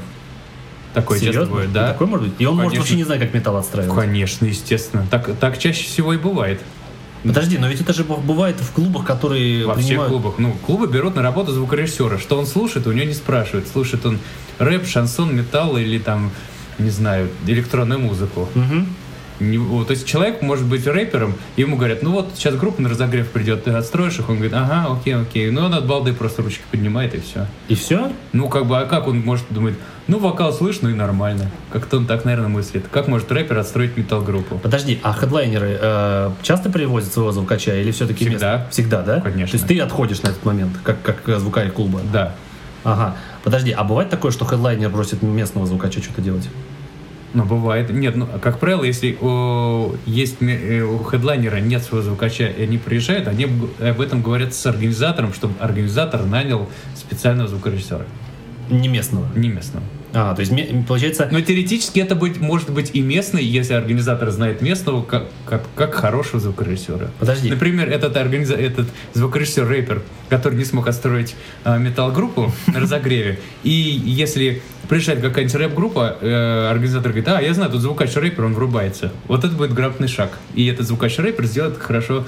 Часто Серьезно? бывает, И да. Такой может быть? И он может Конечно. вообще не знать, как металл отстраивать. Конечно, естественно. Так, так чаще всего и бывает. Подожди, но ведь это же бывает в клубах, которые Во всех принимают... клубах. Ну, клубы берут на работу звукорежиссера. Что он слушает, у него не спрашивают. Слушает он рэп, шансон, металл или там, не знаю, электронную музыку. Мгм. Не- то есть человек может быть рэпером, ему говорят, ну вот сейчас группа на разогрев придет, ты отстроишь их, он говорит, ага, окей, окей. Ну он от балды просто ручки поднимает и все. И все? Ну как бы, а как он может думать, ну вокал слышно и нормально. Как-то он так, наверное, мыслит. Как может рэпер отстроить метал-группу? Подожди, а хедлайнеры э, часто привозят своего звукача или все-таки Всегда. Всегда, да? Конечно. То есть ты отходишь на этот момент, как, как звукарь клуба? Да. Ага. Подожди, а бывает такое, что хедлайнер просит местного звукача что-то делать? Ну, бывает. Нет, ну, как правило, если о, есть э, у хедлайнера нет своего звукача, и они приезжают, они об этом говорят с организатором, чтобы организатор нанял специального звукорежиссера, Не местного. не местного. А, то есть получается... Но теоретически это быть, может быть и местный, если организатор знает местного, как, как, как хорошего звукорежиссера. Подожди. Например, этот, организа... этот звукорежиссер-рэпер, который не смог отстроить а, металл-группу <laughs> на разогреве, и если приезжает какая-нибудь рэп-группа, э, организатор говорит, а, я знаю, тут звукач-рэпер, он врубается. Вот это будет грамотный шаг. И этот звукач-рэпер сделает хорошо,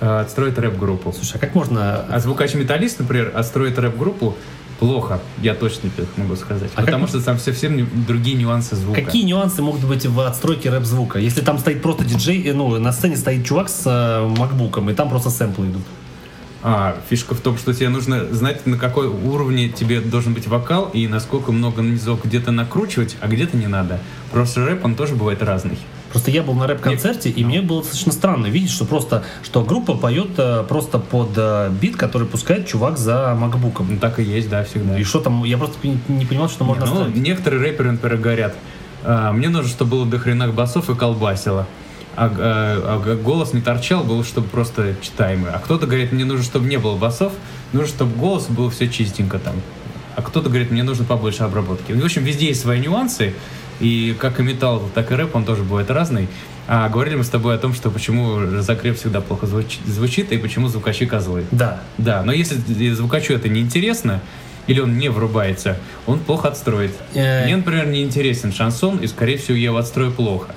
э, отстроит рэп-группу. Слушай, а как можно... А звукач-металлист, например, отстроит рэп-группу плохо, я точно могу сказать. А потому как- что там совсем другие нюансы звука. Какие нюансы могут быть в отстройке рэп-звука? Если там стоит просто диджей, э, ну, на сцене стоит чувак с э, макбуком, и там просто сэмплы идут. А, фишка в том, что тебе нужно знать, на какой уровне тебе должен быть вокал и насколько много низов где-то накручивать, а где-то не надо. Просто рэп, он тоже бывает разный. Просто я был на рэп-концерте, и мне было достаточно странно видеть, что просто, что группа поет э, просто под э, бит, который пускает чувак за макбуком. Ну, так и есть, да, всегда. И что там, я просто не, понимал, что можно Не, ну, некоторые рэперы, например, говорят, «А, мне нужно, чтобы было до хрена басов и колбасило. А, а, а голос не торчал, был, чтобы просто читаемый. А кто-то говорит, мне нужно, чтобы не было басов, нужно, чтобы голос был все чистенько там. А кто-то говорит, мне нужно побольше обработки. В общем, везде есть свои нюансы, И как и металл, так и рэп, он тоже бывает разный. А говорили мы с тобой о том, что почему разогрев всегда плохо звучит, звучит и почему звукачи козлы. Да. Да, но если звукачу это неинтересно, или он не врубается, он плохо отстроит. Э. Мне, например, не интересен шансон, и, скорее всего, я его отстрою плохо.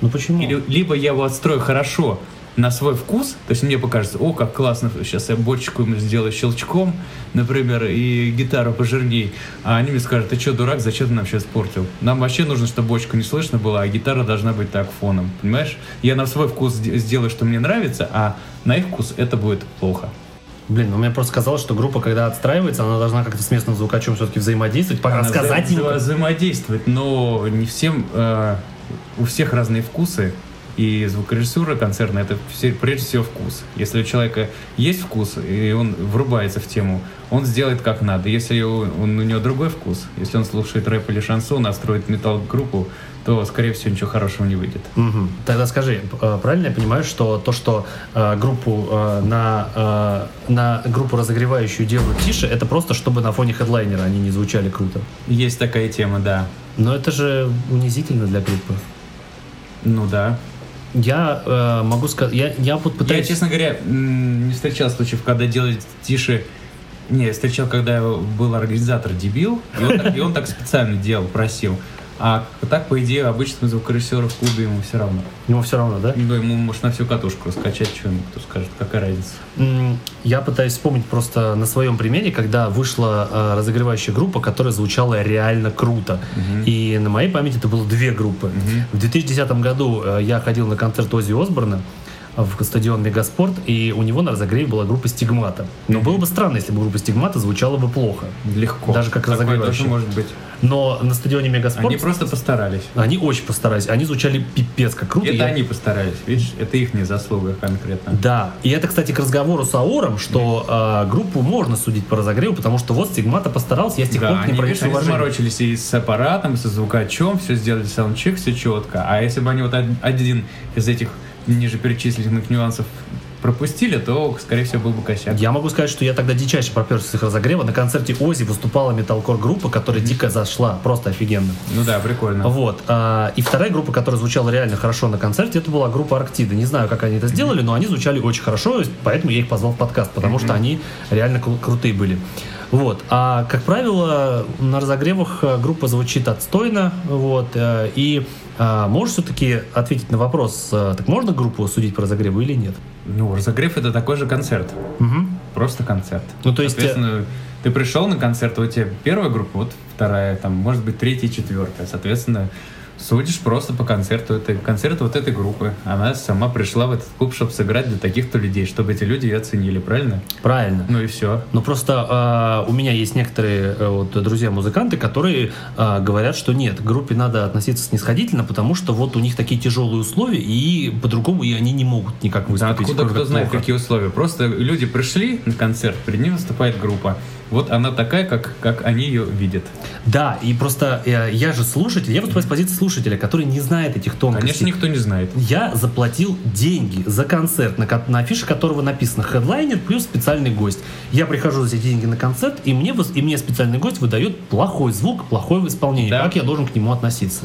Ну почему? Или, либо я его отстрою хорошо на свой вкус, то есть мне покажется, о, как классно, сейчас я бочку ему сделаю щелчком, например, и гитару пожирней, а они мне скажут, ты что, дурак, зачем ты нам все испортил? Нам вообще нужно, чтобы бочку не слышно было, а гитара должна быть так фоном, понимаешь? Я на свой вкус сде- сделаю, что мне нравится, а на их вкус это будет плохо. Блин, ну мне просто казалось, что группа, когда отстраивается, она должна как-то с местным звукачом все-таки взаимодействовать, Она рассказать вза- вза- взаимодействовать, но не всем, э, у всех разные вкусы, и звукорежиссура концертная это все, прежде всего вкус. Если у человека есть вкус, и он врубается в тему, он сделает как надо. Если у- он, у него другой вкус, если он слушает рэп или шансон, а строит металл-группу, то, скорее всего, ничего хорошего не выйдет. Мгм. Тогда скажи, э, правильно я понимаю, что то, что э, группу э, на, э, на группу разогревающую делают тише, это просто чтобы на фоне хедлайнера они не звучали круто. Есть такая тема, да. Но это же унизительно для группы. Ну да. Я э, могу сказать, я, я вот Я, пытаюсь... честно говоря, не встречал случаев, когда делать тише. Не, я встречал, когда был организатор дебил, и он, так, и он так специально делал, просил. А так, по идее, обычному звукорежиссеру в клубе ему все равно. Ему все равно, да? Ну, ему может на всю катушку раскачать, что ему кто скажет, какая разница. Я пытаюсь вспомнить просто на своем примере, когда вышла э, разогревающая группа, которая звучала реально круто. И на моей памяти это было две группы. В 2010 году э, я ходил на концерт Оззи Осборна в стадион Мегаспорт, и у него на разогреве была группа Стигмата. Но было бы странно, если бы группа Стигмата звучала бы плохо. Легко. Даже как разогревающий. может быть. Но на стадионе Мегаспорт Они просто постарались. они очень постарались. Они звучали пипец как круто. Это Я- они постарались, видишь? Это их не заслуга конкретно. Да, и это, кстати, к разговору с Аором, что э, группу можно судить по разогреву, потому что вот Стигмата постарался, я с тех пор Да, они, ним видишь, проявил они заморочились и с аппаратом, и со звукачом, все сделали саундчек, все четко. А если бы они вот од- один из этих ниже перечисленных нюансов пропустили, то, скорее всего, был бы косяк. Я могу сказать, что я тогда дичайше проперся с их разогрева. На концерте Ози выступала металкор группа, которая дико зашла, просто офигенно. Ну да, прикольно. Вот. а, и вторая группа, которая звучала реально хорошо на концерте, это была группа Арктида. Не знаю, как они это сделали, но они звучали очень хорошо, поэтому я их позвал в подкаст, потому что они реально кру- крутые были. Вот. А, как правило, на разогревах э, группа звучит отстойно. Вот. э, И а, можешь все-таки ответить на вопрос, э, так можно группу судить по разогреву или нет? Ну, разогрев это такой же концерт. Мгм. Просто концерт. Ну, то есть, Соответственно, ты пришел на концерт, у тебя первая группа, вот вторая, там, может быть, третья, четвертая. Соответственно, судишь просто по концерту этой, концерту вот этой группы. Она сама пришла в этот клуб, чтобы сыграть для таких-то людей, чтобы эти люди ее оценили, правильно? Правильно. Ну и все. Но просто а, у меня есть некоторые э, вот, друзья-музыканты, которые а, говорят, что нет, к группе надо относиться снисходительно, потому что вот у них такие тяжелые условия, и по-другому и они не могут никак Да выступить. откуда кроме кто знает, плохо. какие условия. Просто люди пришли на концерт, перед ним выступает группа. Вот она такая, как, как они ее видят. Да, и просто э, я же слушатель, я выступаю с позиции слушателя, который не знает этих тонкостей. Конечно, никто не знает. Я заплатил деньги за концерт, на, на афише которого написано хедлайнер плюс специальный гость. Я прихожу за эти деньги на концерт, и мне, и мне специальный гость выдает плохой звук, плохое исполнение. Да. Как я должен к нему относиться?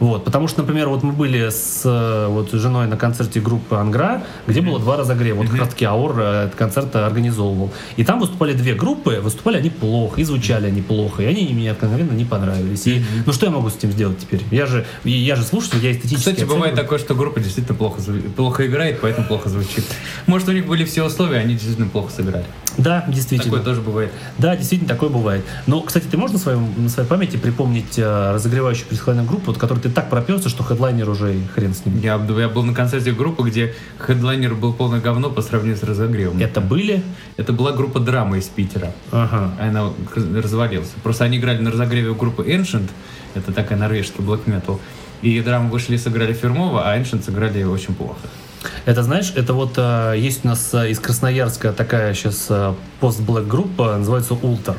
Вот, потому что, например, вот мы были с э, вот, женой на концерте группы Ангра, где было два разогрева. Вот как раз таки Аур э, этот концерт организовывал. И там выступали две группы, выступали они плохо, и звучали они плохо, и они мне откровенно не понравились. И, ну что я могу с этим сделать теперь? Я же, я же слушатель, я эстетически Кстати, бывает оцениваю. такое, что группа действительно плохо, плохо играет, поэтому плохо звучит. Может, у них были все условия, они действительно плохо сыграли. Да, действительно. Такое тоже бывает. Да, действительно, такое бывает. Но, кстати, ты можешь на, своем, на своей памяти припомнить э, разогревающую предсхлайную группу, вот, которой ты так проперся, что хедлайнер уже хрен с ним. Я, я был на концерте группы, где хедлайнер был полное говно по сравнению с разогревом. Это были... Это была группа драма из Питера. Ага. Она раз- развалился. Просто они играли на разогреве у группы Ancient, это такая норвежский black metal. И драмы вышли и сыграли фирмово, а Ancient сыграли очень плохо. Это, знаешь, это вот э, есть у нас э, из Красноярска такая сейчас э, пост-блэк группа, называется Ултер.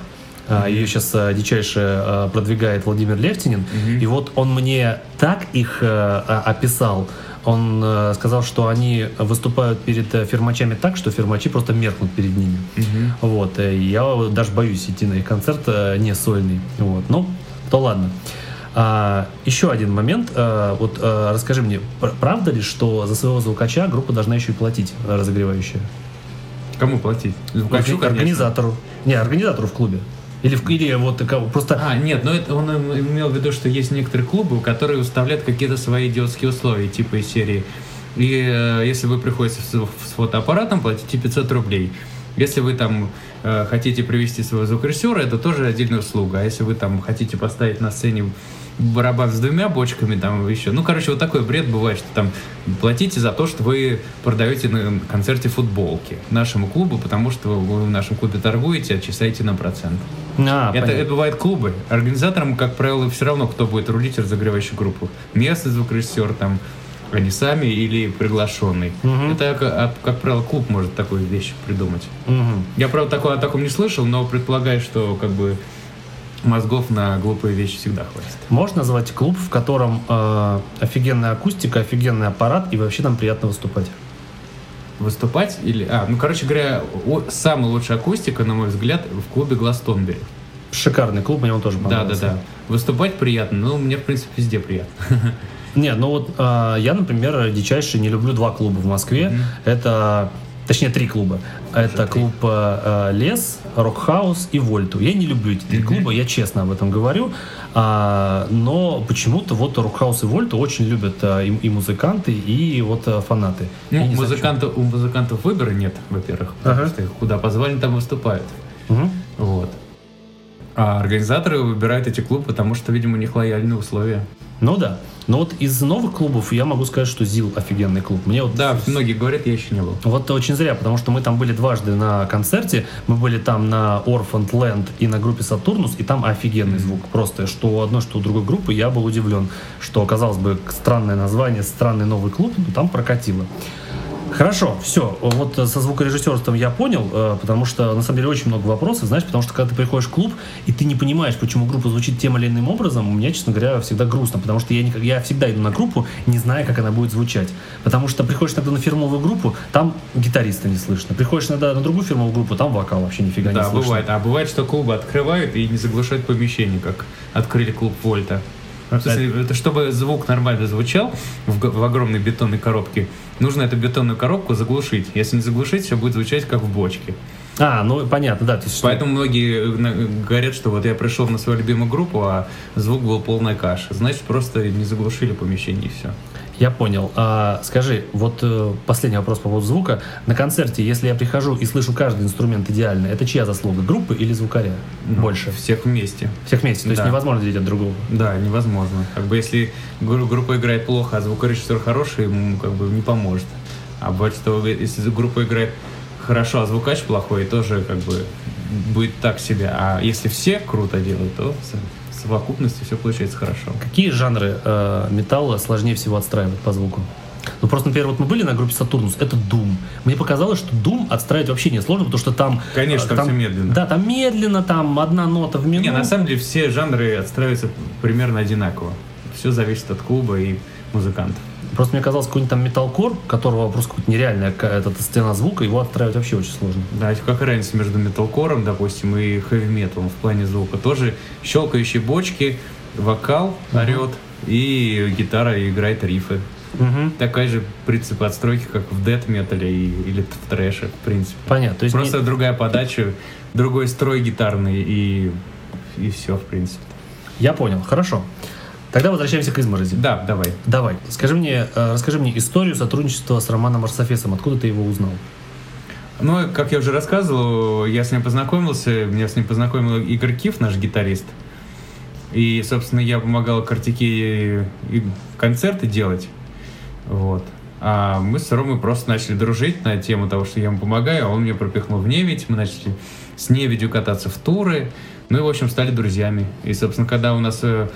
Ее сейчас дичайше продвигает Владимир Левтинин. И вот он мне так их описал. Он сказал, что они выступают перед фирмачами так, что фирмачи просто меркнут перед ними. Вот. э, и Я даже боюсь идти на их концерт не сольный. Вот. Ну, то ладно. А, еще один момент. А, вот а, расскажи мне, пр- правда ли, что за своего звукача группа должна еще и платить разогревающая? Кому платить? Звукачу, конечно. организатору. Не, организатору в клубе. Или, в, или вот кого- просто... А, нет, но это он им- имел в виду, что есть некоторые клубы, которые уставляют какие-то свои идиотские условия, типа из серии. И э, если вы приходите с, с фотоаппаратом, платите 500 рублей. Если вы там э, хотите привести своего звукорежиссера, это тоже отдельная услуга. А если вы там хотите поставить на сцене барабан с двумя бочками, там еще. Ну, короче, вот такой бред бывает, что там платите за то, что вы продаете на концерте футболки нашему клубу, потому что вы в нашем клубе торгуете, отчисляете на процент. А, Это, понятно. это бывает клубы. Организаторам, как правило, все равно, кто будет рулить разогревающую группу. Местный звукорежиссер, там, они сами или приглашенный. Мгм. Это, как, а, как правило, клуб может такую вещь придумать. Мгм. Я, правда, такого, о таком не слышал, но предполагаю, что как бы мозгов на глупые вещи всегда хватит. Можешь назвать клуб, в котором э, офигенная акустика, офигенный аппарат и вообще там приятно выступать? Выступать или... А, ну, короче говоря, о- самая лучшая акустика, на мой взгляд, в клубе Гластонбери. Шикарный клуб, мне он тоже Да, понравился. да, да. Выступать приятно, ну, мне, в принципе, везде приятно. <laughs> Не, ну вот э, я, например, дичайше не люблю два клуба в Москве. Это, точнее, три клуба. Это три. клуб э, э, Лес, Rock House и Вольту. Я не люблю эти три клуба, я честно об этом говорю. А, но почему-то вот Rock House и Вольту очень любят э, и, и музыканты, и вот э, фанаты. Ну, знаю, музыкантов, у музыкантов выбора нет, во-первых, потому Ага. что их куда позвали, там выступают. Мгм. Вот. А организаторы выбирают эти клубы, потому что, видимо, у них лояльные условия. Ну да. Но вот из новых клубов я могу сказать, что ЗИЛ офигенный клуб. Мне вот Да, многие говорят, я еще не был. Вот очень зря, потому что мы там были дважды на концерте. Мы были там на Orphan Land и на группе Saturnus, и там офигенный звук. Просто что у одной, что у другой группы я был удивлен, что, казалось бы, странное название, странный новый клуб, но там прокатило. Хорошо, все. Вот э, со звукорежиссерством я понял, э, потому что на самом деле очень много вопросов, знаешь, потому что когда ты приходишь в клуб и ты не понимаешь, почему группа звучит тем или иным образом, у меня, честно говоря, всегда грустно, потому что я, никак, я всегда иду на группу, не зная, как она будет звучать. Потому что приходишь иногда на фирмовую группу, там гитариста не слышно. Приходишь иногда на другую фирмовую группу, там вокал вообще нифига не Да, слышно. бывает. А бывает, что клубы открывают и не заглушают помещение, как открыли клуб Вольта. Это чтобы звук нормально звучал в, в огромной бетонной коробке, нужно эту бетонную коробку заглушить. Если не заглушить, все будет звучать как в бочке. А, ну понятно, да. То есть, Поэтому многие э, говорят, что вот я пришел на свою любимую группу, а звук был полная каша. Значит, просто не заглушили помещение и все. Я понял. А, скажи, вот э, последний вопрос по поводу звука. На концерте, если я прихожу и слышу каждый инструмент идеально, это чья заслуга? Группы или звукаря? Больше. Всех вместе. Всех вместе. То есть Да. невозможно делить от другого. Да, невозможно. Как бы если гру- группа играет плохо, а звукорежиссер хороший, ему как бы не поможет. А бывает, что если группа играет хорошо, а звукач плохой, тоже как бы будет так себе. А если все круто делают, то в совокупности все получается хорошо. Какие жанры э, металла сложнее всего отстраивать по звуку? Ну, просто, например, вот мы были на группе Saturnus, это Doom. Мне показалось, что Doom отстраивать вообще не сложно, потому что там... Конечно, э, там всё медленно. Да, там медленно, там одна нота в минуту. Не, на самом деле все жанры отстраиваются примерно одинаково. Все зависит от клуба и музыкантов. Просто мне казалось, какой-нибудь там металкор, которого просто какая-то нереальная какая-то стена звука, его отстраивать вообще очень сложно. Да, какая разница между металкором, допустим, и хэви-металом в плане звука? Тоже щелкающие бочки, вокал орет, и гитара играет рифы. Мгм. Такая же принцип отстройки, как в дэт метале или в трэше, в принципе. Понятно. То есть Просто не- другая подача, другой строй гитарный и, и все, в принципе. Я понял, хорошо. Тогда возвращаемся к изморози. Да, давай. Давай, скажи мне, э, расскажи мне историю сотрудничества с Романом Арсофесом. Откуда ты его узнал? Ну, как я уже рассказывал, я с ним познакомился, меня с ним познакомил Игорь Киф, наш гитарист. И, собственно, я помогал Картике концерты делать. Вот. А мы с Ромой просто начали дружить на тему того, что я ему помогаю, а он мне пропихнул в Неведь, мы начали с Неведью кататься в туры, ну и, в общем, стали друзьями. И, собственно, когда у нас э,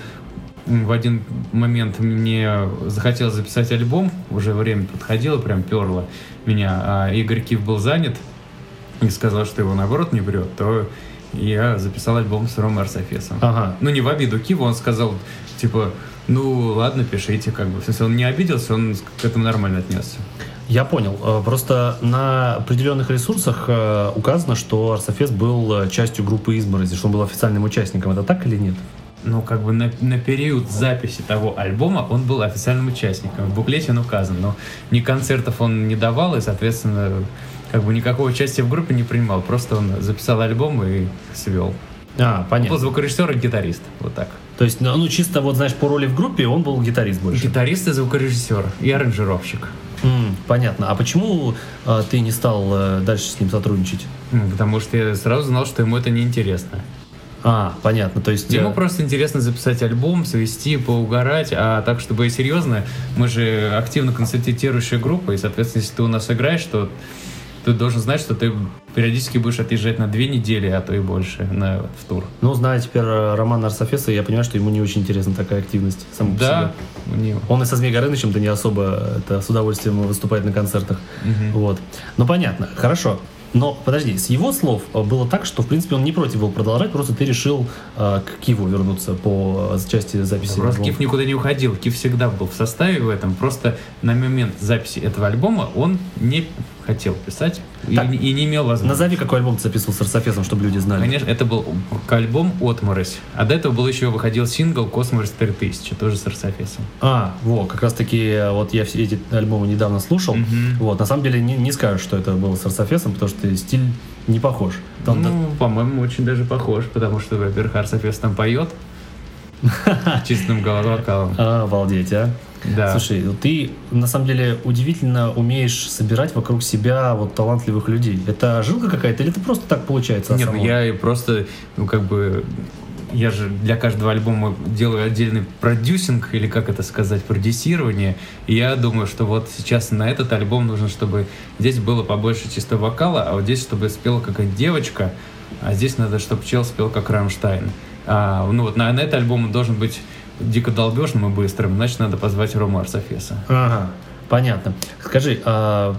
в один момент мне захотелось записать альбом, уже время подходило, прям перло меня, а Игорь Кив был занят и сказал, что его наоборот не брет, то я записал альбом с Ромой Арсофесом. Ага. Ну, не в обиду Киву, он сказал, типа, ну, ладно, пишите, как бы. В смысле, он не обиделся, он к этому нормально отнесся. Я понял. Э, Просто на определенных ресурсах э, указано, что Арсофес был э, частью группы Изморози, что он был официальным участником. Это так или нет? Ну, как бы на, на период записи того альбома он был официальным участником. В буклете он указан, но ни концертов он не давал, и, соответственно, как бы никакого участия в группе не принимал. Просто он записал альбом и свел. А, Он был понятно. звукорежиссер и гитарист. Вот так. То есть, ну, ну, чисто вот, знаешь, по роли в группе он был гитарист больше. Гитарист и звукорежиссер. И аранжировщик. М, понятно. А почему э, ты не стал э, дальше с ним сотрудничать? Потому что я сразу знал, что ему это неинтересно. А, понятно. То есть... Ему э, просто интересно записать альбом, свести, поугарать, а так, чтобы серьезно, мы же активно концертирующая группа, и, соответственно, если ты у нас играешь, то ты должен знать, что ты периодически будешь отъезжать на две недели, а то и больше на, в тур. Ну, зная теперь э, Романа Арсофеса, я понимаю, что ему не очень интересна такая активность сама по Да, себе. у него. Он и со Змей Горынычем-то не особо это, с удовольствием выступает на концертах. Вот. Ну, понятно. Хорошо. Но подожди, с его слов э, было так, что в принципе он не против был продолжать, просто ты решил э, к Киеву вернуться по э, части записи. Просто альбома. Киф никуда не уходил. Киф всегда был в составе в этом. Просто на момент записи этого альбома он не хотел писать и, Так. и не имел возможности. Назови, какой альбом ты записывал с Арсофесом, чтобы люди знали. Конечно, это был альбом «Отморозь». А до этого был еще выходил сингл «Космос 3000», тоже с Арсофесом. А, вот, как раз таки, вот я все эти альбомы недавно слушал. Мгм. Вот, на самом деле не, не скажешь, что это было с Арсофесом, потому что стиль не похож. Там, ну, по-моему, очень даже похож, потому что, во-первых, Арсофес там поет <laughs> чистым головокалом. А, обалдеть, а. Да. Слушай, ты на самом деле удивительно умеешь собирать вокруг себя вот талантливых людей. Это жилка какая-то или это просто так получается? Нет, ну само? я просто, ну как бы, я же для каждого альбома делаю отдельный продюсинг, или как это сказать, продюсирование. И я думаю, что вот сейчас на этот альбом нужно, чтобы здесь было побольше чисто вокала, а вот здесь, чтобы спела какая-то девочка, а здесь надо, чтобы чел спел как Рамштайн. А, ну вот на, на этот альбом должен быть дико долбежным и быстрым, значит, надо позвать Рому Арсофеса. Ага, понятно. Скажи, а,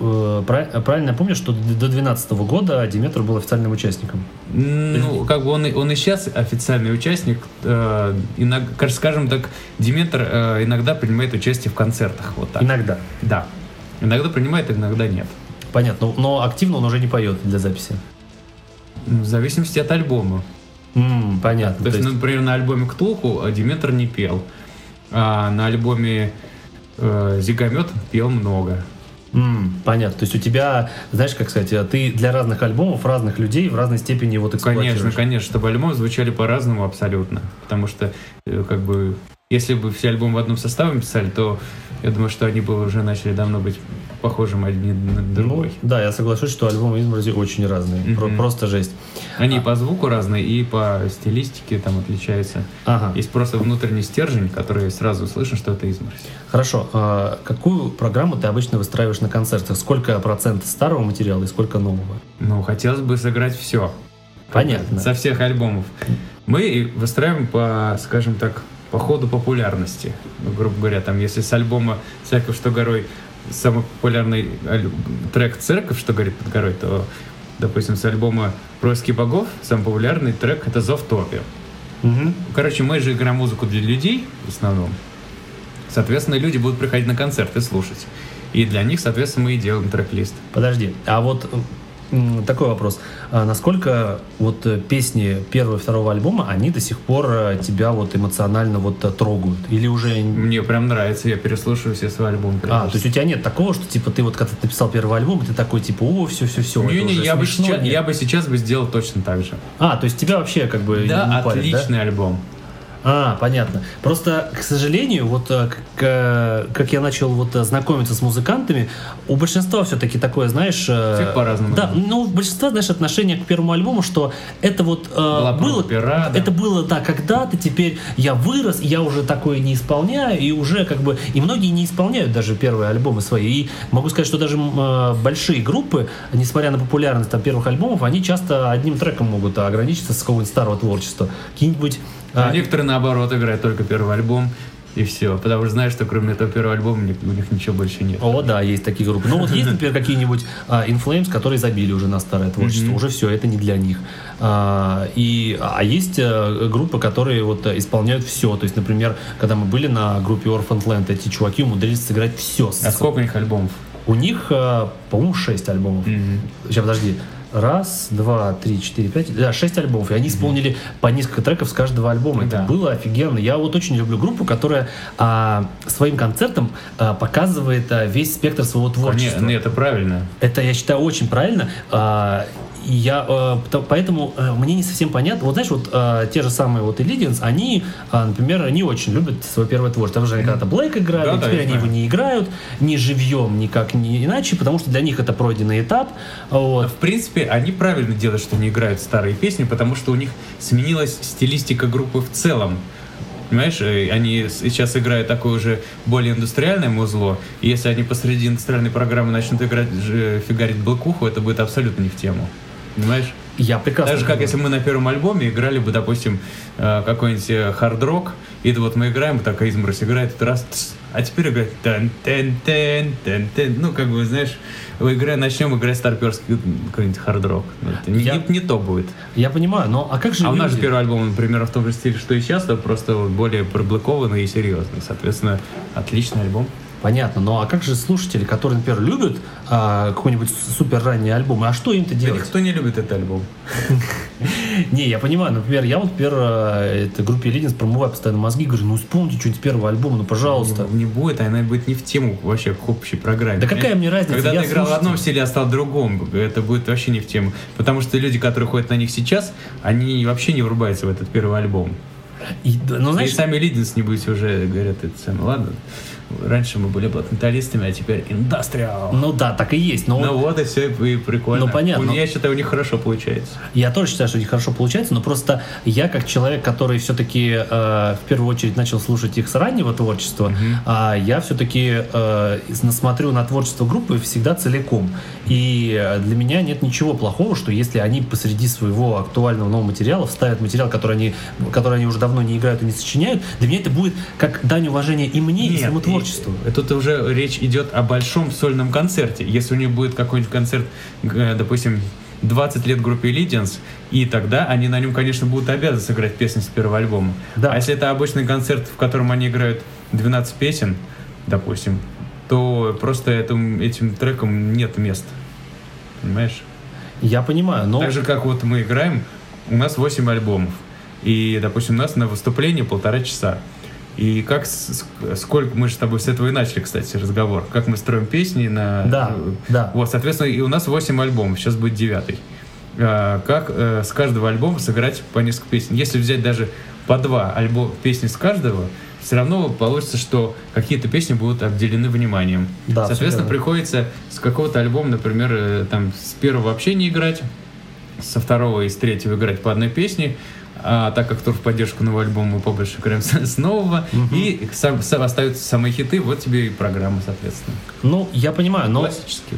э, прав- правильно я помню, что до 2012 года Диметр был официальным участником? Ну, как бы он, и- он и сейчас официальный участник. Э, иног- каж- скажем так, Диметр э, иногда принимает участие в концертах. Вот так. Иногда. Да. Иногда принимает, иногда нет. Понятно. Но активно он уже не поет для записи. Ну, В зависимости от альбома. М, понятно. То есть, То есть- например, на альбоме «Ктулху» э, Диметр не пел. А на альбоме э, «Зигомет» пел много. М, понятно. То есть у тебя, знаешь, как сказать, ты для разных альбомов, разных людей в разной степени вот Конечно, эксплуатируешь. конечно, чтобы альбомы звучали по-разному абсолютно. Потому что, э, как бы, если бы все альбомы в одном составе писали, то я думаю, что они бы уже начали давно быть похожим один на Ну, другой. да, я соглашусь, что альбомы Изморози очень разные. Про- Мгм. просто жесть. Они и по звуку разные, и по стилистике там отличаются. Ага. Есть просто внутренний стержень, который сразу слышно, что это изморозь. Хорошо. А какую программу ты обычно выстраиваешь на концертах? Сколько процентов старого материала и сколько нового? Ну, хотелось бы сыграть все. Понятно. Со всех альбомов. Мы выстраиваем по, скажем так, по ходу популярности. Ну, грубо говоря, там, если с альбома «Церковь, что горой» самый популярный трек «Церковь, что горит под горой», то, допустим, с альбома «Происки богов» самый популярный трек — это «Зов топи». Мгм. Короче, мы же играем музыку для людей в основном. Соответственно, люди будут приходить на концерты слушать. И для них, соответственно, мы и делаем трек-лист. Подожди. А вот такой вопрос. А насколько вот э, песни первого и второго альбома, они до сих пор э, тебя вот эмоционально вот э, трогают? Или уже... Мне прям нравится, я переслушиваю все свои альбомы. А, то есть у тебя нет такого, что типа ты вот когда ты написал первый альбом, ты такой типа, о, все, все, все. не, не, я, бы сейчас, я бы сейчас бы сделал точно так же. А, то есть тебя вообще как бы Да, не парит, да? отличный альбом. А, понятно. Просто, к сожалению, вот э, как, э, как я начал вот э, знакомиться с музыкантами, у большинства все-таки такое, знаешь... э, Всех по-разному. Да, ну, у большинства, знаешь, отношение к первому альбому, что это вот э, Была было... пера, да. Это было, да, когда-то, теперь я вырос, я уже такое не исполняю, и уже как бы... И многие не исполняют даже первые альбомы свои. И могу сказать, что даже э, большие группы, несмотря на популярность там первых альбомов, они часто одним треком могут ограничиться с какого-нибудь старого творчества. Какие-нибудь... А а, некоторые, наоборот, играют только первый альбом, и все. Потому что знаешь, что кроме этого первого альбома у них, ничего больше нет. О, да, есть такие группы. Ну вот есть, например, <laughs> какие-нибудь а, Inflames, которые забили уже на старое творчество. Мгм. Уже все, это не для них. А, и, а есть а, группы, которые вот исполняют все. То есть, например, когда мы были на группе Orphan Land, эти чуваки умудрились сыграть все. А сколько у них альбомов? У них, а, по-моему, 6 альбомов. Мгм. Сейчас, подожди. Раз, два, три, четыре, пять, да, шесть альбомов. И они исполнили по несколько треков с каждого альбома. Это Да. было офигенно. Я вот очень люблю группу, которая а, своим концертом а, показывает а, весь спектр своего творчества. Не, не, это правильно. Это, я считаю, очень правильно. А, и я, э, поэтому э, мне не совсем понятно. Вот знаешь, вот э, те же самые вот Illusions, они, например, не очень любят свое первое творчество. Там же они когда-то Блэк играли, Да, да, теперь я они его знаю. не играют, ни живьем, никак не иначе, потому что для них это пройденный этап. Вот. В принципе, они правильно делают, что не играют старые песни, потому что у них сменилась стилистика группы в целом. Понимаешь, они сейчас играют такое уже более индустриальное музло, и если они посреди индустриальной программы начнут играть, фигарить блокуху, это будет абсолютно не в тему. Понимаешь? Я прекрасно Так же, как если мы на первом альбоме играли бы, допустим, э, какой-нибудь э, хард-рок, и вот мы играем, такая изморозь играет, это раз, тс, а теперь играет тен тен тен тен тен ну, как бы, знаешь, игра, начнем играть старперский какой-нибудь хард-рок. Ну, не, Я- не- не то будет. Я понимаю, но а как же А у нас же люди? первый альбом, например, в том же стиле, что и сейчас, но просто вот более проблокованный и серьезный. Соответственно, отличный альбом. Понятно, но а как же слушатели, которые, например, любят а, какой-нибудь супер ранний альбом, а что им-то Да делать? никто не любит этот альбом. <laughs> Не, я понимаю, например, я вот, например, э, этой группе Лидинс промываю постоянно мозги, говорю, ну исполните что-нибудь первого альбома, ну пожалуйста. Не, не будет, она будет не в тему вообще к общей программе. Да какая мне разница, Когда ты играл в одном стиле, а стал в другом, это будет вообще не в тему. Потому что люди, которые ходят на них сейчас, они вообще не врубаются в этот первый альбом. И, да, ну, знаешь, и сами Лидинс, небось, уже говорят, это самое, ладно, раньше мы были блатметаллистами, а теперь индастриал. ну да, так и есть, но Ну вот и все, и прикольно. Ну, понятно. У- Я считаю, у них хорошо получается. я тоже считаю, что у них хорошо получается, но просто я как человек, который все-таки э, в первую очередь начал слушать их с раннего творчества, а я все-таки э, смотрю на творчество группы всегда целиком. И э, для меня нет ничего плохого, что если они посреди своего актуального нового материала вставят материал, который они, который они уже давно не играют и не сочиняют, для меня это будет как дань уважения и мне, и своему и- творчеству. Тут уже речь идет о большом сольном концерте. Если у них будет какой-нибудь концерт, э, допустим, 20 лет группе Illusions, и тогда они на нем, конечно, будут обязаны сыграть песни с первого альбома. Да. А если это обычный концерт, в котором они играют 12 песен, допустим, то просто этим, этим трекам нет места. Понимаешь? Я понимаю, но... Так же, как вот мы играем, у нас 8 альбомов. И, допустим, у нас на выступление полтора часа. И как, сколько, мы же с тобой с этого и начали, кстати, разговор, как мы строим песни на... Да, да. Вот, соответственно, и у нас 8 альбомов, сейчас будет девятый. А, как э, с каждого альбома сыграть по несколько песен. Если взять даже по два альбома, песни с каждого, все равно получится, что какие-то песни будут обделены вниманием. Да, Соответственно, приходится с какого-то альбома, например, э, там с первого вообще не играть, со второго и с третьего играть по одной песне, а так как тур в поддержку нового альбома мы побольше играем <laughs> с, нового, и сам, сам- остаются самые хиты, вот тебе и программа, соответственно. Ну, я понимаю, но...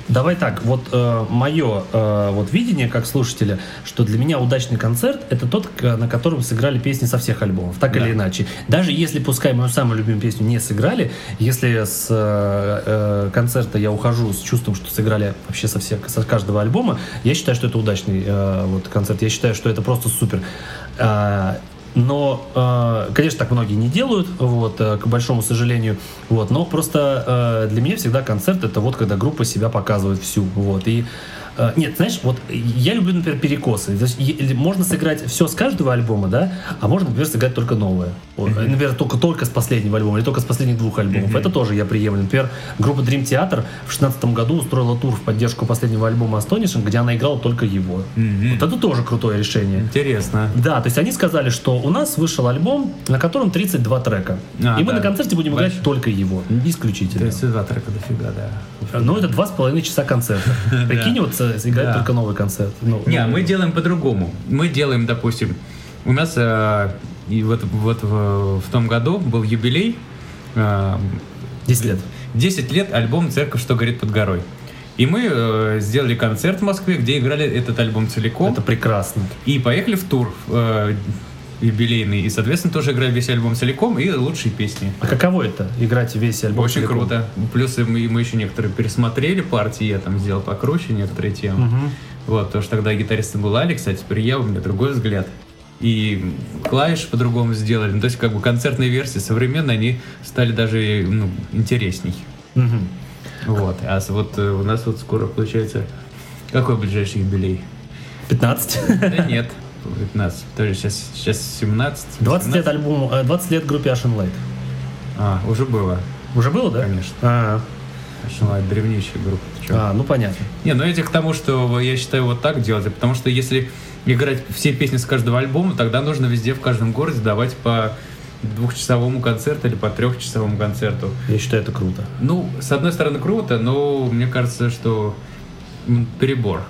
Давай так, вот мое вот видение как слушателя, что для меня удачный концерт это тот, на котором сыграли песни со всех альбомов, так Да. или иначе. Даже если, пускай мою самую любимую песню не сыграли, если с э, э, концерта я ухожу с чувством, что сыграли вообще со, всех, со каждого альбома, я считаю, что это удачный э, вот концерт. Я считаю, что это просто супер. А, но, э, конечно, так многие не делают, вот, э, к большому сожалению, вот, но просто э, для меня всегда концерт это вот когда группа себя показывает всю, вот, и нет, знаешь, вот я люблю, например, перекосы. То есть, е- можно сыграть все с каждого альбома, да, а можно, например, сыграть только новое. Вот, Например, только, только с последнего альбома или только с последних двух альбомов. Это тоже я приемлю. Например, группа Dream Theater в 2016 году устроила тур в поддержку последнего альбома Astonishing, где она играла только его. Вот это тоже крутое решение. Интересно. Да, то есть они сказали, что у нас вышел альбом, на котором 32 трека. А, и мы да. на концерте будем играть Большой. только его, исключительно. 32 трека дофига, да. Ну, это два с половиной часа концерта. <laughs> Прикинь, вот э, играть Да. только новый концерт. Ну, Не, ну, мы делаем по-другому. Мы делаем, допустим, у нас э, и вот, вот в, в том году был юбилей, э, 10 лет. 10 лет альбом «Церковь, что горит под горой». И мы э, сделали концерт в Москве, где играли этот альбом целиком. Это прекрасно. И поехали в тур э, юбилейный. И, соответственно, тоже играли весь альбом целиком и лучшие песни. А каково это, играть весь альбом Очень целиком? круто. Плюс мы, мы еще некоторые пересмотрели партии, я там сделал покруче некоторые темы. Мгм. Вот, потому что тогда гитаристом был Алекс, а теперь я, у меня другой взгляд. И клавиши по-другому сделали. Ну, то есть, как бы концертные версии современные, они стали даже ну, интересней. Мгм. Вот. А вот э, у нас вот скоро получается... Какой ближайший юбилей? 15? Да нет, 15. Тоже сейчас, сейчас 17. 20 лет 18. альбому, э, 20 лет группе Ashen Light. А, уже было. Уже было, да? Конечно. А, Начала древнейшая группа. а, ну понятно. Не, ну это к тому, что я считаю вот так делать, потому что если играть все песни с каждого альбома, тогда нужно везде в каждом городе давать по двухчасовому концерту или по трехчасовому концерту. Я считаю, это круто. Ну, с одной стороны, круто, но мне кажется, что перебор.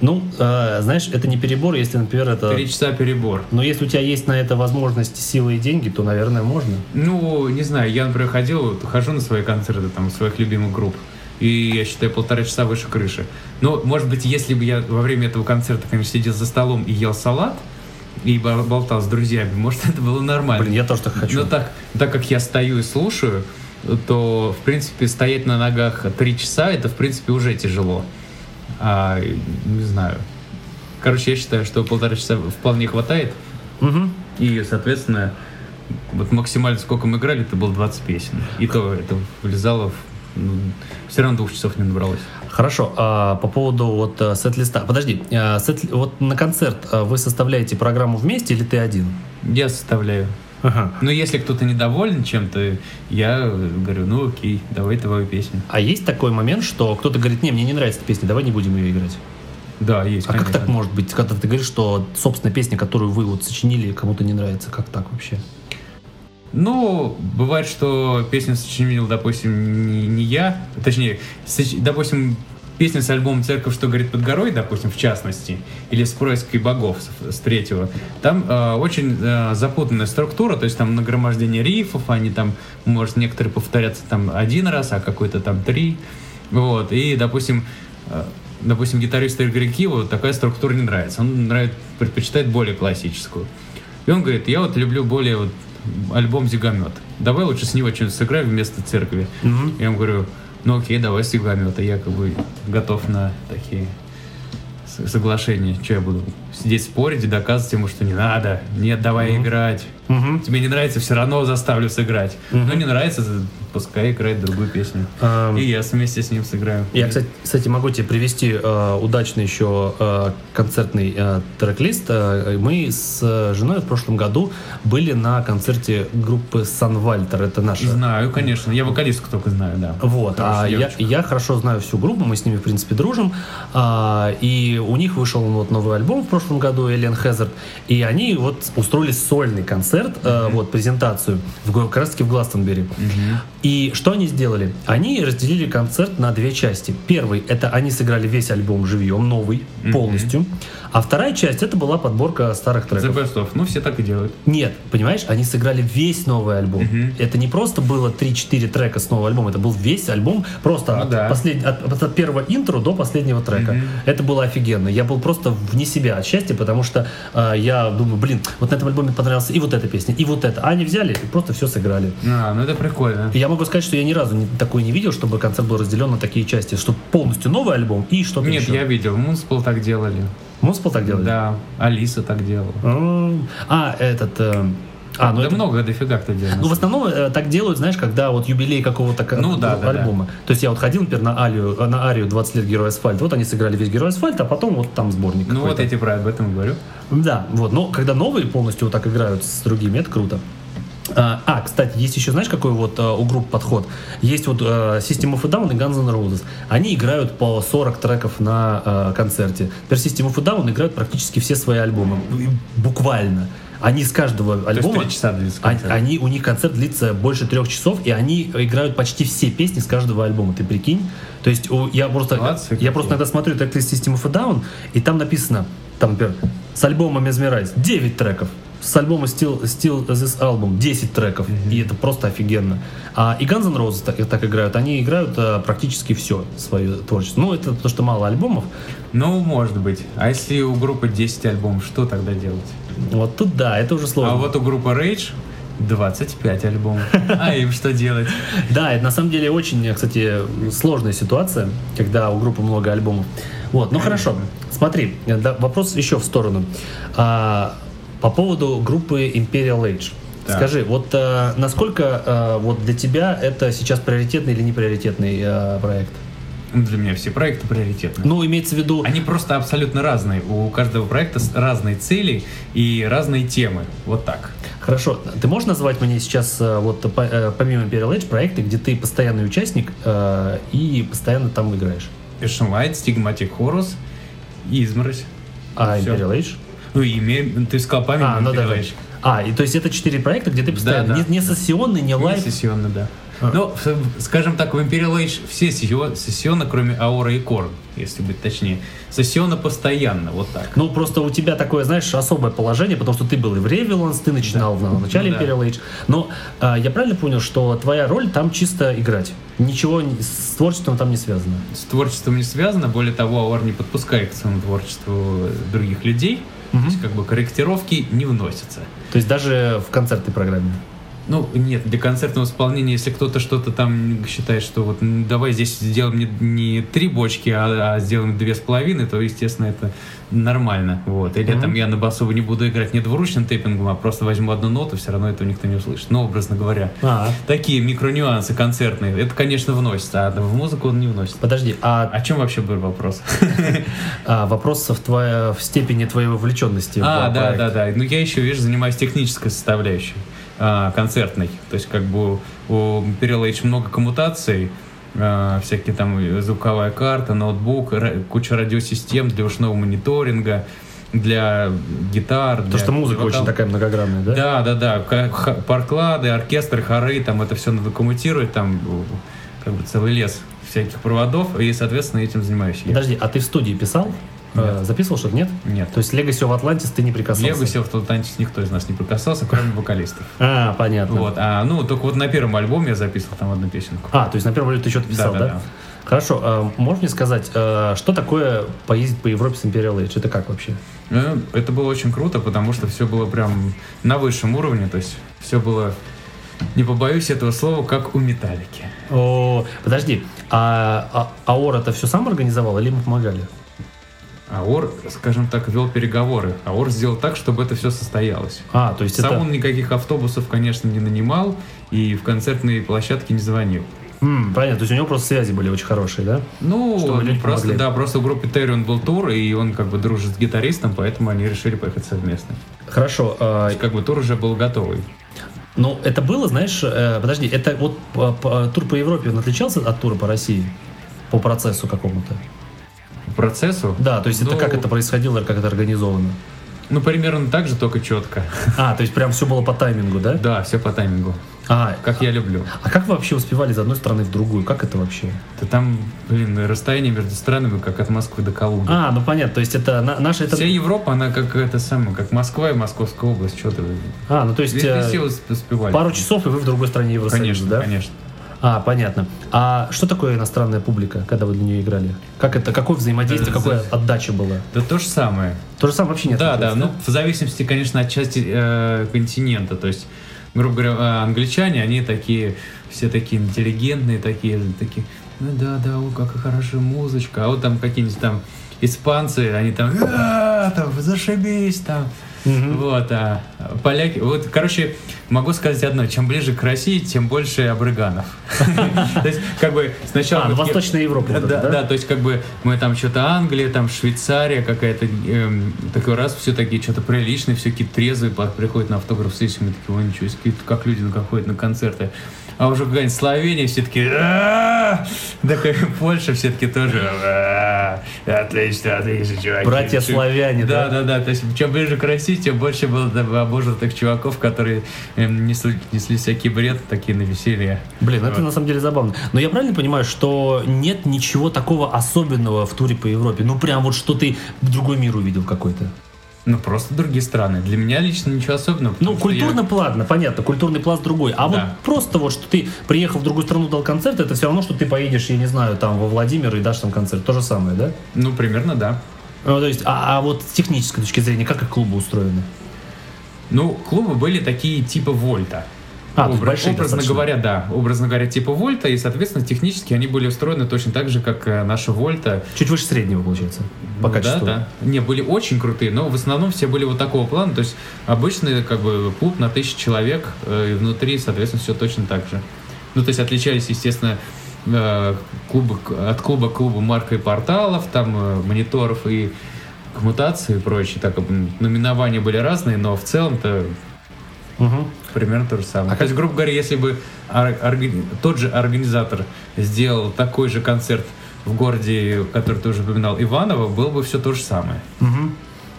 Ну, э, знаешь, это не перебор, если, например, это... Три часа перебор. Но если у тебя есть на это возможность, силы и деньги, то, наверное, можно. Ну, не знаю, я, например, ходил, хожу на свои концерты там своих любимых групп. И я считаю, полтора часа выше крыши. Но, может быть, если бы я во время этого концерта, конечно, сидел за столом и ел салат, и бо- болтал с друзьями, может, <laughs> это было нормально. Блин, я тоже так хочу. Но так, так как я стою и слушаю, то, в принципе, стоять на ногах три часа, это, в принципе, уже тяжело. А, не знаю. Короче, я считаю, что полтора часа вполне хватает. Мгм. И, соответственно, вот максимально сколько мы играли, это было 20 песен. И то это влезало в... все равно двух часов не набралось. Хорошо, а по поводу вот э, сет-листа. Подожди, э, сет- вот на концерт э, вы составляете программу вместе или ты один? Я составляю. Ага. Но если кто-то недоволен чем-то, я говорю, ну окей, давай твою песню. А есть такой момент, что кто-то говорит, не, мне не нравится эта песня, давай не будем ее играть. Да, есть, А как конечно. так может быть, когда ты говоришь, что собственная песня, которую вы вот сочинили, кому-то не нравится? Как так вообще? Ну, бывает, что песню сочинил, допустим, не, не я, точнее, соч- допустим, песня с альбомом «Церковь, что горит под горой», допустим, в частности, или с проиской богов с, третьего, там э, очень э, запутанная структура, то есть там нагромождение рифов, они там, может, некоторые повторятся там один раз, а какой-то там три, вот, и, допустим, э, допустим, гитаристу Игорю Киеву такая структура не нравится, он нравится, предпочитает более классическую. И он говорит, я вот люблю более вот альбом Зигомет. Давай лучше с него что-нибудь сыграем вместо церкви. Мгм. Я ему говорю, ну окей, давай с Зигомета. Я как бы готов на такие соглашения. Что я буду сидеть спорить и доказывать ему, что не надо. Нет, давай играть. Мгм. Тебе не нравится, все равно заставлю сыграть. Мгм. Ну не нравится, пускай играет другую песню. Ам, И я вместе с ним сыграю. Я, кстати, кстати, могу тебе привести э, удачный еще э, концертный э, трек-лист. Э, мы с э, женой в прошлом году были на концерте группы Санвальтер. Это наша Знаю, конечно. Я вокалистку только знаю, да. Вот, а я, я хорошо знаю всю группу, мы с ними, в принципе, дружим. А, и у них вышел вот новый альбом в прошлом году, Alien Hazard. И они вот устроили сольный концерт, э, вот, презентацию, в, как раз таки в Гластонбери. Мгм. И что они сделали? Они разделили концерт на две части. Первый — это они сыграли весь альбом живьем, новый, Мгм. полностью. А вторая часть — это была подборка старых The треков. Best of. Ну, все так и делают. Нет, понимаешь, они сыграли весь новый альбом. Мгм. Это не просто было 3-4 трека с нового альбома, это был весь альбом, просто Ну от, да. послед- от- от первого интро до последнего трека. Мгм. Это было офигенно. Я был просто вне себя от счастья, потому что э, я думаю, блин, вот на этом альбоме понравилась и вот эта песня, и вот это. А они взяли и просто все сыграли. А, ну это прикольно. И я могу сказать, что я ни разу не, такое не видел, чтобы концерт был разделен на такие части, что полностью новый альбом и что-то Нет, еще. я видел, Мунспол так делали. Монспол так делали? Да, Алиса так делала. М, А, этот... э, А, ну да это много дофига кто делал. Ну, в основном э, так делают, знаешь, когда вот юбилей какого-то ка- Ну, да, да, альбома. То есть я вот ходил, например, на Арию, э, на Арию 20 лет Герой Асфальт. Вот они сыграли весь Герой Асфальт, а потом вот там сборник ну вот я тебе про об этом и говорю. Да, вот. Но когда новые полностью вот так играют с другими, это круто. А, а, кстати, есть еще, знаешь, какой вот э, у групп подход? Есть вот э, System of a Down и Guns N' Roses. Они играют по 40 треков на э, концерте. Теперь System of a Down играют практически все свои альбомы. Буквально. Они с каждого То есть альбома... три часа длится концерт. они- у них концерт длится больше трех часов, и они играют почти все песни с каждого альбома. Ты прикинь? То есть у- я просто, Молодцы я какие. просто иногда смотрю трек-лист System of a Down, и там написано, там, например, с альбома Mesmerize 9 треков, с альбома Still, Still This Album 10 треков, и это просто офигенно. А, и Guns N' Roses так, так играют, они играют а, практически все свое творчество. Ну, это потому что мало альбомов. Ну, может быть. А если у группы 10 альбомов, что тогда делать? Вот тут да, это уже сложно. А вот у группы Rage 25 альбомов. А им что делать? <laughs> Да, это на самом деле очень, кстати, сложная ситуация, когда у группы много альбомов. Вот, ну хорошо. Смотри, вопрос еще в сторону. По поводу группы Imperial Age. Так. Скажи, вот а, насколько а, вот для тебя это сейчас приоритетный или неприоритетный а, проект? Ну, Для меня все проекты приоритетны. Ну, имеется в виду... Они просто абсолютно разные. У каждого проекта разные цели и разные темы. Вот так. Хорошо, ты можешь назвать мне сейчас, э, вот э, помимо Imperial Age, проекты, где ты постоянный участник э, и постоянно там играешь? Passion Light, Stigmatic Chorus, Изморозь. А. Imperial Age? Ну, имя, ты сказал помимо А, ну да, да. Age. А, и то есть это четыре проекта, где ты постоянно... да. Не, не сессионный, не live? Не сессионно, да. А. Ну, скажем так, в Imperial Age все сессио- сессионно, кроме Аора и Корн, если быть точнее. Сессионно постоянно, вот так. Ну, просто у тебя такое, знаешь, особое положение, потому что ты был и в Ревеланс, ты начинал в начале Ну да. Imperial Age. Но а, я правильно понял, что твоя роль там чисто играть? Ничего с творчеством там не связано? С творчеством не связано, более того, Аор не подпускает к своему творчеству других людей. Мгм. То есть, как бы, корректировки не вносятся. То есть даже в концертной программе? Ну, нет, для концертного исполнения, если кто-то что-то там считает, что вот давай здесь сделаем не, не три бочки, а, а сделаем две с половиной, то, естественно, это нормально. Вот. Или Мгм. там я на басу не буду играть не двуручным тейпингом, а просто возьму одну ноту, все равно этого никто не услышит. Ну, образно говоря. А, Такие микронюансы концертные, это, конечно, вносится, а в музыку он не вносит. подожди, а, О чем вообще был вопрос? <laughs> а вопрос в, степени твоей вовлеченности А, да, да, да. Ну, я еще, видишь, занимаюсь технической составляющей, а, концертной. То есть, как бы у Imperial Age много коммутаций, а, всякие там звуковая карта, ноутбук, куча радиосистем для ушного мониторинга, для гитар. Потому для что музыка вокал. очень такая многогранная, да? Да, да, да. Парклады, оркестры, хоры, там это все надо коммутировать, там как бы целый лес всяких проводов, и, соответственно, этим занимаюсь я. Подожди, а ты в студии писал? Э, Нет. записывал что-то? Нет? Нет. То есть Legacy of Atlantis ты не прикасался? Legacy of Atlantis никто из нас не прикасался, кроме вокалистов. А, понятно. Вот, а, ну, только вот на первом альбоме я записывал там одну песенку. А, то есть на первом ролике ты что-то писал, да? Да-да-да. Хорошо, а можешь мне сказать, э, что такое поездить по Европе с Imperial Age? Это как вообще? Ну, Это было очень круто, потому что все было прям на высшем уровне, то есть все было, не побоюсь этого слова, как у Металлики. О, подожди, а, а Аор это все сам организовал или ему помогали? Аор, скажем так, вел переговоры. Аор сделал так, чтобы это все состоялось. А, то есть Сам это... он никаких автобусов, конечно, не нанимал и в концертные площадки не звонил. М, понятно, то есть у него просто связи были очень хорошие, да? Ну, просто, помогли. да, просто в группе Терри он был тур, и он как бы дружит с гитаристом, поэтому они решили поехать совместно. Хорошо, То а, есть как бы тур уже был готовый. ну это было, знаешь, э, подожди, это вот по- по- тур по Европе, он отличался от тура по России? По процессу какому-то? Процессу? Да, то есть это Ну, как это происходило, как это организовано? Ну, примерно так же, только четко. А, то есть прям все было по таймингу, да? Да, все по таймингу. А, Как я люблю. а как вы вообще успевали из одной страны в другую? Как это вообще? Да там, блин, расстояние между странами, как от Москвы до Калуги. А, ну понятно, то есть это на, наша это... Вся Европа, она как это самое, как Москва и Московская область. Что ты? А, ну то есть Везде э, все усп- успевали. пару часов и вы в другой стране Евросоюза, Конечно, да? конечно. А, понятно. А что такое иностранная публика, когда вы для нее играли? Как это, какое взаимодействие, Э, какая за- отдача была? Да то же самое. То же самое вообще нет. Да, да, ну в зависимости, конечно, от части э, континента. То есть, грубо говоря, э, англичане, они такие, все такие интеллигентные, такие, такие, ну да, да, о, какая хорошая музычка. А вот там какие-нибудь там испанцы, они там, «А, там, зашибись там. Вот, а поляки, вот, короче, могу сказать одно, чем ближе к России, тем больше абрыганов. <laughs> То есть, как бы, сначала... А, Восточная Европа. да, то есть как бы мы там что-то Англия, там Швейцария какая-то, эм, такой раз все такие что-то приличные, все какие-то трезвые приходят на автограф сессию, мы такие, ой, ничего себе, как люди ходят на концерты. А уже какая-нибудь Словения все таки такая Польша все таки тоже «А, отлично, отлично, чуваки. Братья славяне, да? да, да, да. То есть, чем ближе к России, тем больше было да, обожатых чуваков, которые эм, несли, несли всякий бред, такие на веселье. Блин, это на самом деле забавно. Но я правильно понимаю, что нет ничего такого особенного в туре по Европе? Ну, прям вот что ты другой мир увидел какой-то. Ну, просто другие страны. Для меня лично ничего особенного. Ну, что я- культурно платно, понятно, культурный пласт другой. А вот Да. просто вот, что ты приехал в другую страну, дал концерт, это все равно, что ты поедешь, я не знаю, там, во Владимир и дашь там концерт. То же самое, да? Ну, примерно, да. Ну, то есть, а, а вот с технической точки зрения, как их клубы устроены? Ну, клубы были такие типа Вольта. А, Обра- большие образно достаточно. говоря, да. Образно говоря, типа Вольта, и, соответственно, технически они были устроены точно так же, как э, наша Вольта. Чуть выше среднего, получается, по Ну, качеству. Да, да. Не, были очень крутые, но в основном все были вот такого плана. То есть обычный как бы клуб на тысячу человек, э, и внутри, соответственно, все точно так же. Ну, то есть отличались, естественно, э, клуба, от клуба к клубу марка и порталов, там мониторов и коммутации и прочее. Так, номинования были разные, но в целом-то Мгм. примерно то же самое. А то есть, грубо говоря, если бы тот же организатор сделал такой же концерт в городе, который ты уже упоминал, Иваново, было бы все то же самое. Мгм.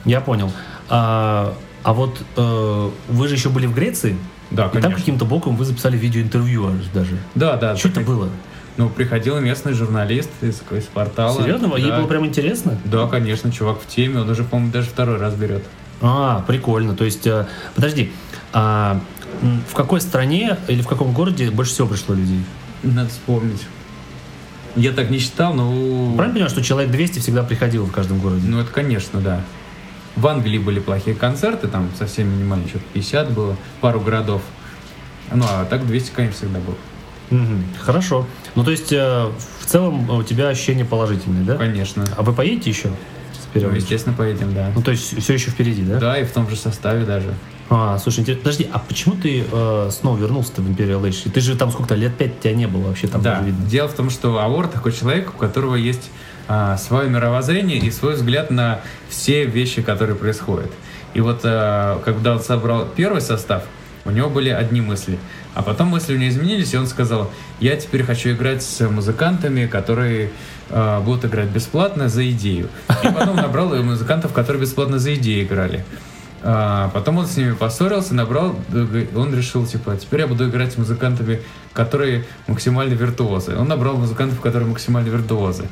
Я понял. А, а вот э, вы же еще были в Греции, Да, и там конечно. каким-то боком вы записали видеоинтервью аж даже. Да, да. Что это было? Ну, приходил местный журналист из, из портала. Серьезно? Ей Да. было прям интересно? Да, конечно, чувак в теме, он уже, по-моему, даже второй раз берет. А, прикольно. То есть, э, подожди, а, в какой стране или в каком городе больше всего пришло людей? Надо вспомнить. Я так не считал, но... Правильно понимаю, что человек 200 всегда приходил в каждом городе? Ну, это, конечно, да. В Англии были плохие концерты, там совсем минимально, что-то 50 было, пару городов. Ну, а так 200, конечно, всегда было. Хорошо. Ну, то есть, э, в целом у тебя ощущение положительное, да? Конечно. А вы поедете еще? Ну, естественно, поедем, да. Ну, то есть, все еще впереди, да? Да, и в том же составе даже. А, слушай, интересно. Подожди, а почему ты э, снова вернулся-то в Imperial Age? Ты же там сколько-то лет пять тебя не было вообще там да, видно. дело в том, что Авор такой человек, у которого есть а, свое мировоззрение и свой взгляд на все вещи, которые происходят. И вот а, когда он собрал первый состав, у него были одни мысли. А потом мысли у него изменились, и он сказал, я теперь хочу играть с музыкантами, которые а, будут играть бесплатно за идею. И потом набрал музыкантов, которые бесплатно за идею играли. А, потом он с ними поссорился, набрал, он решил, типа, теперь я буду играть с музыкантами, которые максимально виртуозы. Он набрал музыкантов, которые максимально виртуозы.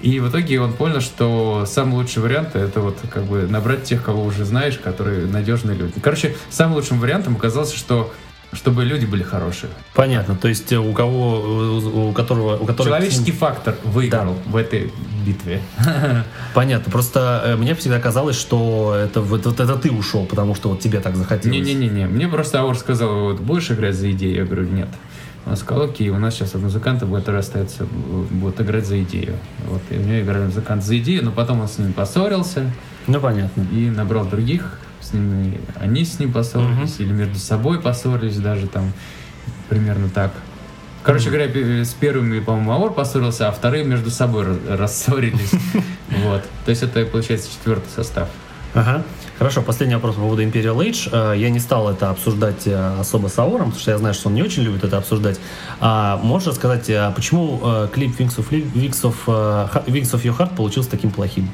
И в итоге он понял, что самый лучший вариант это вот как бы набрать тех, кого уже знаешь, которые надежные люди. Короче, самым лучшим вариантом оказалось, что чтобы люди были хорошие. Понятно. То есть, э, у кого, у у которого, у которого Человеческий фактор выиграл в этой битве. <laughs> Понятно. Просто э, мне всегда казалось, что это вот, вот это ты ушел, потому что вот тебе так захотелось. Не-не-не, мне просто Аур сказал, вот будешь играть за идею? Я говорю, нет. Он сказал, окей, у нас сейчас музыканты будут остаться, будут играть за идею. Вот, и у меня играли музыканты за идею, но потом он с ними поссорился Ну, понятно. и набрал других, с ними, они с ним поссорились, или между собой поссорились даже там, примерно так. Короче говоря, пе- с первыми, по-моему, Аур поссорился, а вторые между собой рассорились. <laughs> Вот. То есть это, получается, четвертый состав. Ага. Хорошо, последний вопрос по поводу Imperial Age. Э, Я не стал это обсуждать э, особо с Аором, потому что я знаю, что он не очень любит это обсуждать. А можешь рассказать, почему э, клип Wings of, Wings, of, э, Wings of Your Heart получился таким плохим?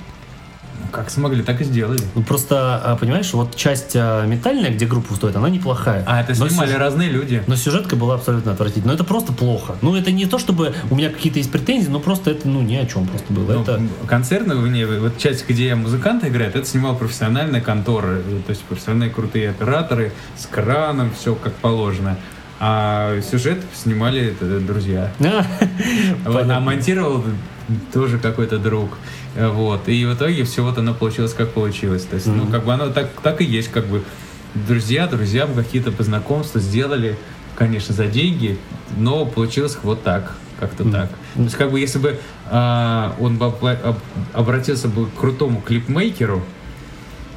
Как смогли, так и сделали. Ну, просто, э, понимаешь, вот часть э, метальная, где группа стоит, она неплохая. А, это снимали сюжет- разные люди. Но сюжетка была абсолютно отвратительной. Но это просто плохо. Ну, это не то, чтобы у меня какие-то есть претензии, но просто это, ну, ни о чем просто было. Ну, это... не, вот часть, где музыканты играют, это снимал профессиональная контора, э, то есть профессиональные крутые операторы с краном, все как положено. А сюжет снимали э, друзья. А, <laughs> Вот, а монтировал тоже какой-то друг. Э, Вот. И в итоге все вот оно получилось, как получилось. То есть, ну, Мгм. как бы оно так, так и есть, как бы друзья, друзьям какие-то по знакомству сделали, конечно, за деньги, но получилось вот так, как-то Мгм. так. То есть, как бы, если бы а, он бы об- обратился бы к крутому клипмейкеру,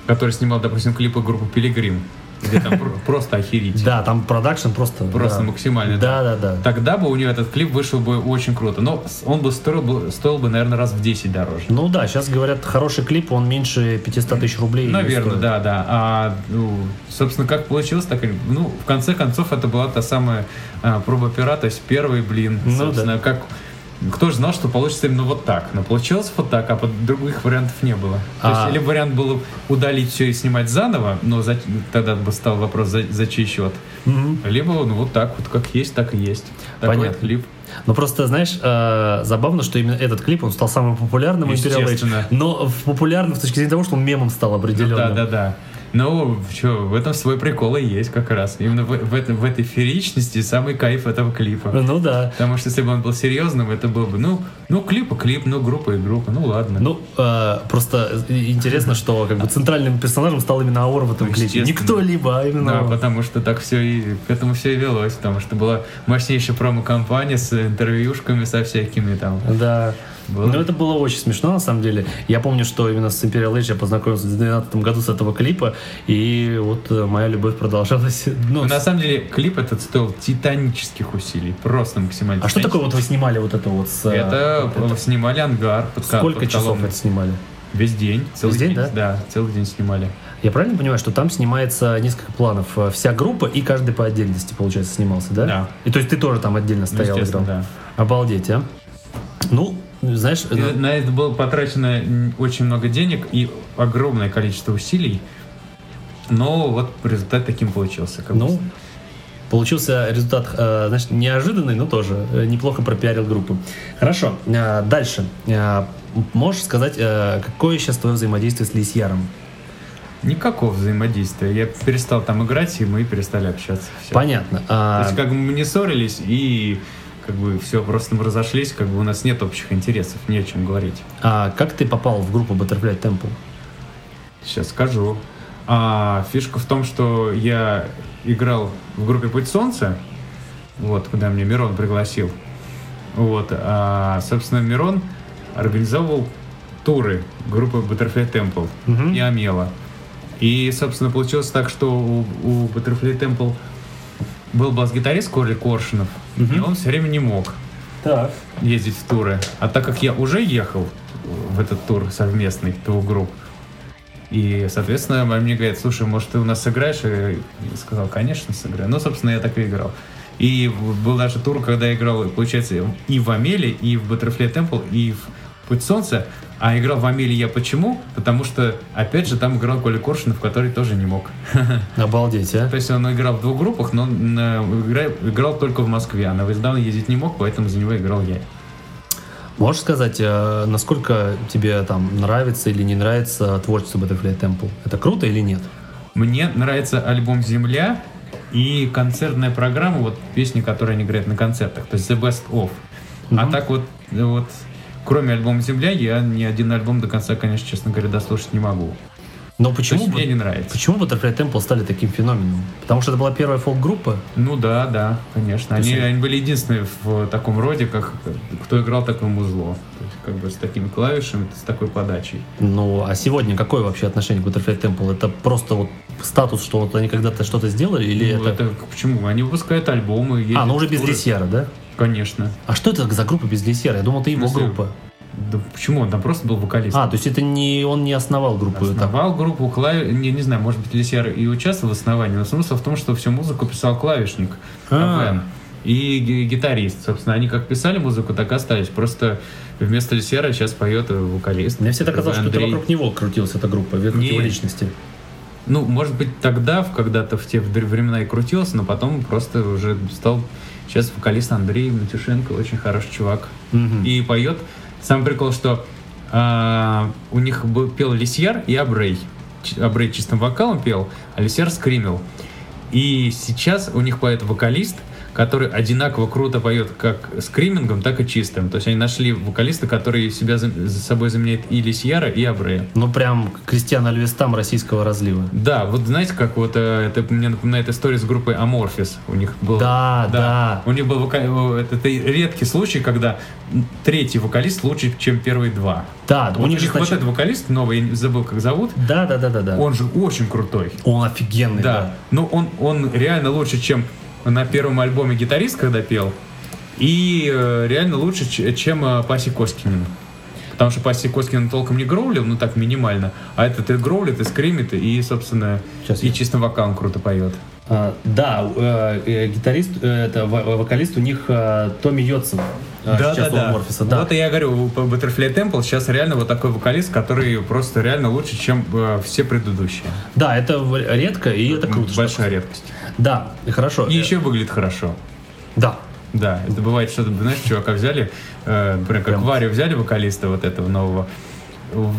который снимал, допустим, клипы группы Пилигрим, где там про- просто охерить. Да, там продакшн просто... Просто да. максимально. Да, да, да. Тогда бы у него этот клип вышел бы очень круто. Но он бы стоил, бы, стоил бы, наверное, раз в 10 дороже. Ну да, сейчас говорят, хороший клип, он меньше 500 тысяч рублей. Наверное, да, да. А, ну, собственно, как получилось, так. Ну, в конце концов, это была та самая а, проба пера, то есть первый блин. Ну собственно, как... Кто же знал, что получится именно вот так? Но получилось вот так, а под других вариантов не было. То А- есть, или вариант был удалить все и снимать заново, но за- тогда бы стал вопрос, за, за чей счет. Мгм. Либо, ну, вот так вот, как есть, так и есть. Такой Понятно. клип. Ну просто, знаешь, э, забавно, что именно этот клип, он стал самым популярным Imperial Age, но в популярным с точки зрения того, что он мемом стал определенно. Да, да, да. Ну, что, в этом свой прикол и есть как раз. Именно в, в, этом- в этой фееричности самый кайф этого клипа. Ну да. Потому что если бы он был серьезным, это был бы, ну, ну клип и клип, ну, группа и группа, ну ладно. Ну, э, просто интересно, что как бы центральным персонажем стал именно Аор в этом Ну, клипе. Не кто-либо, а именно Да, он. потому что так все и к этому все и велось, потому что была мощнейшая промо-компания с интервьюшками со всякими там. Да. Было. Ну, это было очень смешно, на самом деле. Я помню, что именно с Imperial Age я познакомился в 2012 году с этого клипа, и вот э, моя любовь продолжалась. <laughs> Ну, Ну, на самом деле, клип этот стоил титанических усилий. Просто максимально а что такое вот вы снимали вот это вот с... э, Это, вот это? снимали ангар. Под, ко- Сколько под часов это снимали? Весь день. Целый Весь день, да? Да, целый день снимали. Я правильно понимаю, что там снимается несколько планов? Э, Вся группа и каждый по отдельности, получается, снимался, да? Да. И то есть ты тоже там отдельно Ну, стоял, естественно, играл? да. Обалдеть, а? Ну, знаешь... И э, На это было потрачено очень много денег и огромное количество усилий. Но вот результат таким получился. как бы. Ну, получился результат, э, значит, неожиданный, но тоже э, неплохо пропиарил группу. Хорошо, э, дальше. Можешь сказать, какое сейчас твое взаимодействие с Лисьяром? Никакого взаимодействия. Я перестал там играть, и мы перестали общаться. Всё. Понятно. То А, есть, как бы мы не ссорились, и как бы все, просто мы разошлись, как бы у нас нет общих интересов, не о чем говорить. а как ты попал в группу Butterfly Temple? Сейчас скажу. А, фишка в том, что я играл в группе Путь Солнца, вот, куда меня Мирон пригласил. Вот, а, собственно, Мирон организовывал туры группы Butterfly Temple Мгм. и Амела. И, собственно, получилось так, что у, у Butterfly Temple был бас-гитарист Корли Коршунов, и он все время не мог Так. ездить в туры. А так как я уже ехал в этот тур совместный двух групп, и, соответственно, мне говорят, слушай, может, ты у нас сыграешь? И я сказал, конечно, сыграю. Ну, собственно, я так и играл. И был даже тур, когда я играл, получается, и в Амеле, и в Butterfly Temple, и в Путь Солнца. А играл в Амеле я почему? Потому что, опять же, там играл Коля Коршунов, который тоже не мог. <laughs> Обалдеть, а? То есть он играл в двух группах, но игра- играл только в Москве, а на Виздан ездить не мог, поэтому за него играл я. Можешь сказать, э, насколько тебе там нравится или не нравится творчество Butterfly Temple? Это круто или нет? Мне нравится альбом «Земля» и концертная программа, вот песни, которые они играют на концертах, то есть «The Best Of». А Мгм. так вот, вот, кроме альбома «Земля», я ни один альбом до конца, конечно, честно говоря, дослушать не могу. Но почему, есть мне бы- не нравится. почему Butterfly Temple стали таким феноменом? Потому что это была первая фолк-группа? Ну да, да, конечно. Есть Они, они- были единственные в таком роде, как кто играл такое музло. То есть как бы с такими клавишами, с такой подачей. Ну, а сегодня какое вообще отношение к Butterfly Temple? Это просто вот статус, что вот они когда-то что-то сделали, или Ну, это... это почему? Они выпускают альбомы. А, ну уже без. Лисьяра, да? Конечно. А что это за группа без Лисьяра? Я думал, это его группа. Да почему? Он там просто был вокалист. А, то есть это не он не основал группу. Основал группу клави... не, не знаю, может быть, Лисьяр и участвовал в основании, но смысл в том, что всю музыку писал клавишник А. И ги- гитарист. Собственно, они как писали музыку, так и остались. Просто вместо Лисьяра сейчас поет вокалист. Мне всегда казалось, что это Андрей. вокруг него крутилась эта группа, вокруг его личности. Ну, может быть, тогда, когда-то в те времена и крутился, но потом просто уже стал сейчас вокалист Андрей Матюшенко, очень хороший чувак. Мгм. И поет. Сам прикол, что а, у них был, пел Лисьяр и Абрей. Абрей чистым вокалом пел, а Лисьяр скримил. И сейчас у них поет вокалист, который одинаково круто поет как скримингом, так и чистым. То есть они нашли вокалиста, который себя за, за собой заменяет и Лисьяра, и Абрея. Ну, прям Кристиан Альвестам российского разлива. Да, вот знаете, как вот э, это мне напоминает история с группой Amorphis. У них был. Да, да. У них был вока- э, это, это редкий случай, когда третий вокалист лучше, чем первые два. Да, Вот у них же вот сначала- этот вокалист новый, я забыл, как зовут. Да, да, да, да, да. Он же очень крутой. Он офигенный, Да. да. Ну, он, он реально лучше, чем на первом альбоме гитарист, когда пел. И э, реально лучше, чем э, Паси Коскинин. Потому что Паси Коскинин толком не гроулил, ну так минимально. А этот и гроулит, и скримит, и, собственно, Сейчас и я- чистым вокалом круто поет. А, да, э, э, гитарист, э, это во- вокалист у них э, Томми Йотсон. Э, сейчас у Морфиса, да. Вот и я говорю, по Butterfly Temple сейчас реально вот такой вокалист, который просто реально лучше, чем э, все предыдущие. Да, это редко, и это круто. что- Большая редкость. Да, хорошо. И еще выглядит хорошо. Да. Да, это бывает, что, знаешь, чувака взяли, э, например, как. Варю взяли вокалиста вот этого нового,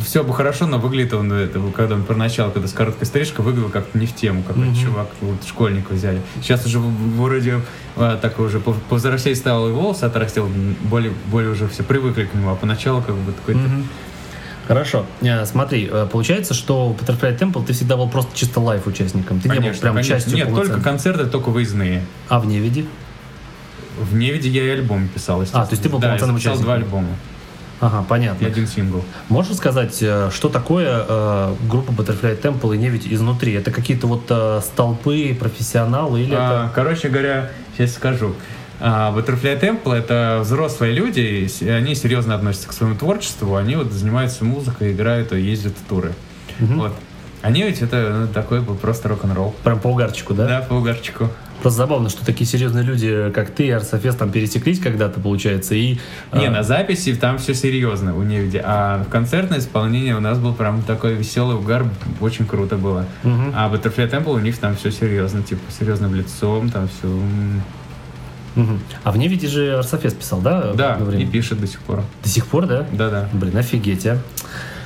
все бы хорошо, но выглядит он, это, когда он поначалу, когда с короткой стрижкой, выглядел как-то не в тему, какой-то чувак, вот школьника взяли. Сейчас уже вроде э, так уже пов- повзрослее стал и волосы отрастил, более, более уже все привыкли к нему, а поначалу как бы такой... Мгм. Хорошо. Э, Смотри, э, получается, что в Butterfly Temple ты всегда был просто чисто лайф участником. Ты не был Конечно, прям конечно. частью Нет, только концерты, только выездные. А в Невиде? В Невиде я и альбом писал, естественно. А, то есть ты был да, я полноценным участником. два альбома. Ага, и понятно. один сингл. Можешь сказать, э, что такое э, группа Butterfly Temple и не ведь изнутри? Это какие-то вот э, столпы, профессионалы или А, это... короче говоря, сейчас скажу. А, Butterfly Temple это взрослые люди, и они серьезно относятся к своему творчеству, они вот занимаются музыкой, играют и ездят в туры. Мгм. Вот. Они ведь это ну, такой был просто рок-н-ролл. Прям по угарчику, да? Да, по угарчику. Просто забавно, что такие серьезные люди, как ты и Арсофес, там пересеклись когда-то, получается, и... Не, э, на записи там все серьезно у Невиди, а в концертное исполнение у нас был прям такой веселый угар, очень круто было. мгм, А Butterfly Temple у них там все серьезно, типа серьезным лицом, там все. мгм. А в Невиде же Арсофес писал, да? Да, и пишет до сих пор. До сих пор, да? Да-да. Блин, офигеть, а.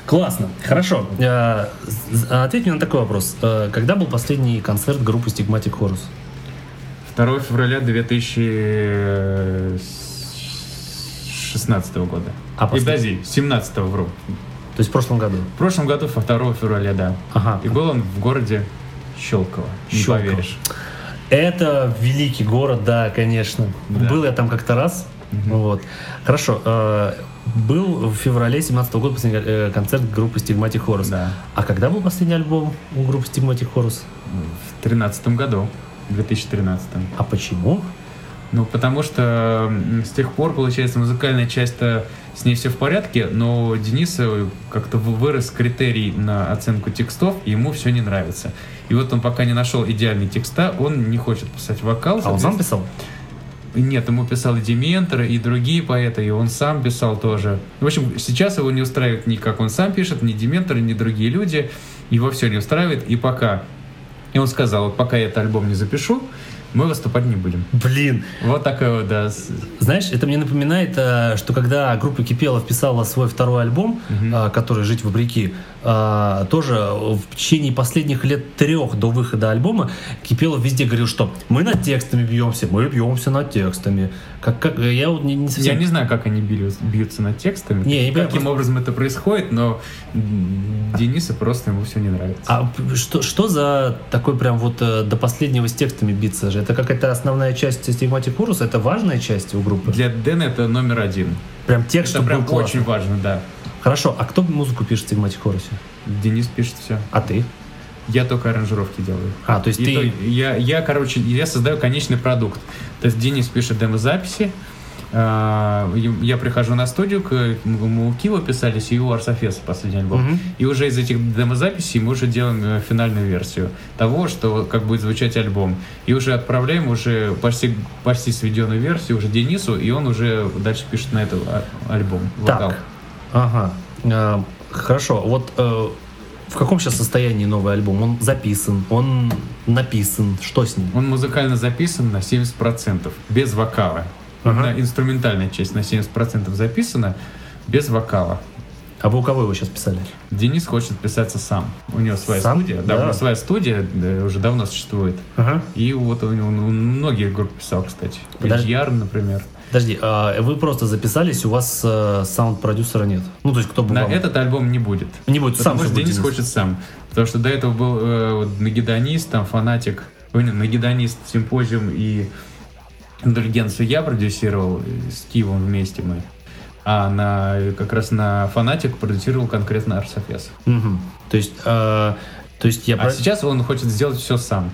Классно. Хорошо. Э, з- Ответь мне на такой вопрос. Э, Когда был последний концерт группы Stigmatic Horus? 2 февраля 2016 года. А после- подожди, 17 вру. То есть в прошлом году? В прошлом году, 2 февраля, да. Ага. И был он в городе Щелково. Не Щелково. поверишь. Это великий город, да, конечно. Да. Был я там как-то раз. Вот. Хорошо. Э, Был в феврале 17 года последний э, концерт группы Stigmatic Horus. Да. А когда был последний альбом у группы Stigmatic Horus? В 13 году. В 2013. А почему? Ну, потому что с тех пор, получается, музыкальная часть-то с ней все в порядке, но Денису как-то вы- вырос критерий на оценку текстов, и ему все не нравится. И вот он пока не нашел идеальный текста, он не хочет писать вокал. А он сам писал? Нет, ему писал и Дементор, и другие поэты, и он сам писал тоже. В общем, сейчас его не устраивает ни как он сам пишет, ни Дементор, ни другие люди. Его все не устраивает, и пока... И он сказал, вот пока я этот альбом не запишу, мы выступать не будем. Блин, Вот такая вот, да. Знаешь, это мне напоминает, э, что когда группа Кипелов писала свой второй альбом, э, который «Жить вопреки», э, тоже в течение последних лет трех до выхода альбома Кипелов везде говорил, что мы над текстами бьемся, мы бьемся над текстами. Как, как, я вот не, не совсем... Я не знаю, как они бьются, бьются над текстами, Не, я не понимаю, каким просто- образом это происходит, но Дениса просто ему все не нравится. А что, что за такой прям вот э, до последнего с текстами биться же? Это какая-то основная часть Stigmatic Horus? Это важная часть у группы? Для Дэна это номер один. Прям текст, это прям был классный. очень важно, да. Хорошо, а кто музыку пишет в Horus? Денис пишет все. А ты? Я только аранжировки делаю. А, то есть И ты... то- я, я, короче, я создаю конечный продукт. То есть Денис пишет демозаписи, а, я прихожу на студию, к, мы у Кива писались, и у Арсофеса последний альбом. Мгм. И уже из этих демозаписей мы уже делаем э, финальную версию того, что как будет звучать альбом. И уже отправляем уже почти, почти сведенную версию уже Денису, и он уже дальше пишет на этот а- альбом. вокал. Так, ага. Э, хорошо, вот э, в каком сейчас состоянии новый альбом? Он записан, он написан, что с ним? Он музыкально записан на 70%, без вокала. Ага. Инструментальная часть на 70% записана, без вокала. А вы у кого его сейчас писали? Денис хочет писаться сам. У него своя Сам? студия. Да. Да, у него своя студия да, уже давно существует. Ага. И вот него ну, многие группы писал, кстати. Подожди. Ярн, например. Подожди, а вы просто записались, у вас э, саунд-продюсера нет? Ну, то есть кто бы На вам- этот альбом не будет. Не будет, сам Потому что всё будет Денис хочет сам. Потому что до этого был э, Нагедонист, там фанатик, ой, не, Нагедонист, Симпозиум и Индульгенцию я продюсировал, с Киевом вместе мы. А на, как раз на фанатик продюсировал конкретно Арсофес. Мгм. То есть, э, то есть я... А про- сейчас он хочет сделать все сам.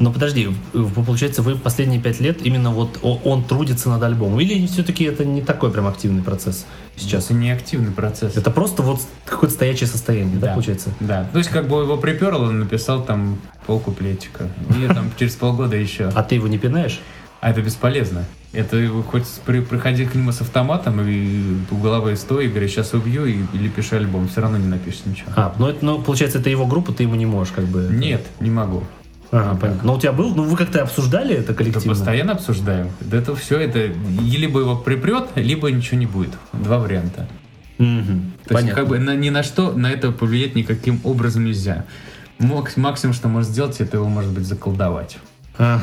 Но подожди, получается, вы последние пять лет именно вот он трудится над альбомом? Или все-таки это не такой прям активный процесс сейчас? Это не активный процесс. Это просто вот какое-то стоячее состояние, да, Да. получается? Да. То есть как бы его приперло, он написал там полкуплетика. И там через полгода еще. А ты его не пинаешь? А это бесполезно. Это хоть при, приходи к нему с автоматом и у головы стой и говори, сейчас убью и, или пиши альбом. Все равно не напишешь ничего. А, ну, это, ну, получается, это его группа, ты ему не можешь как бы... Нет, не могу. Ага, понятно. Но у тебя был, ну вы как-то обсуждали это Это коллективно? постоянно обсуждаем. Да это все, это либо его припрет, либо ничего не будет. Два варианта. Мгм, То есть Понятно. как бы на, ни на что на это повлиять никаким образом нельзя. Макс- максимум, что может сделать, это его, может быть, заколдовать. А,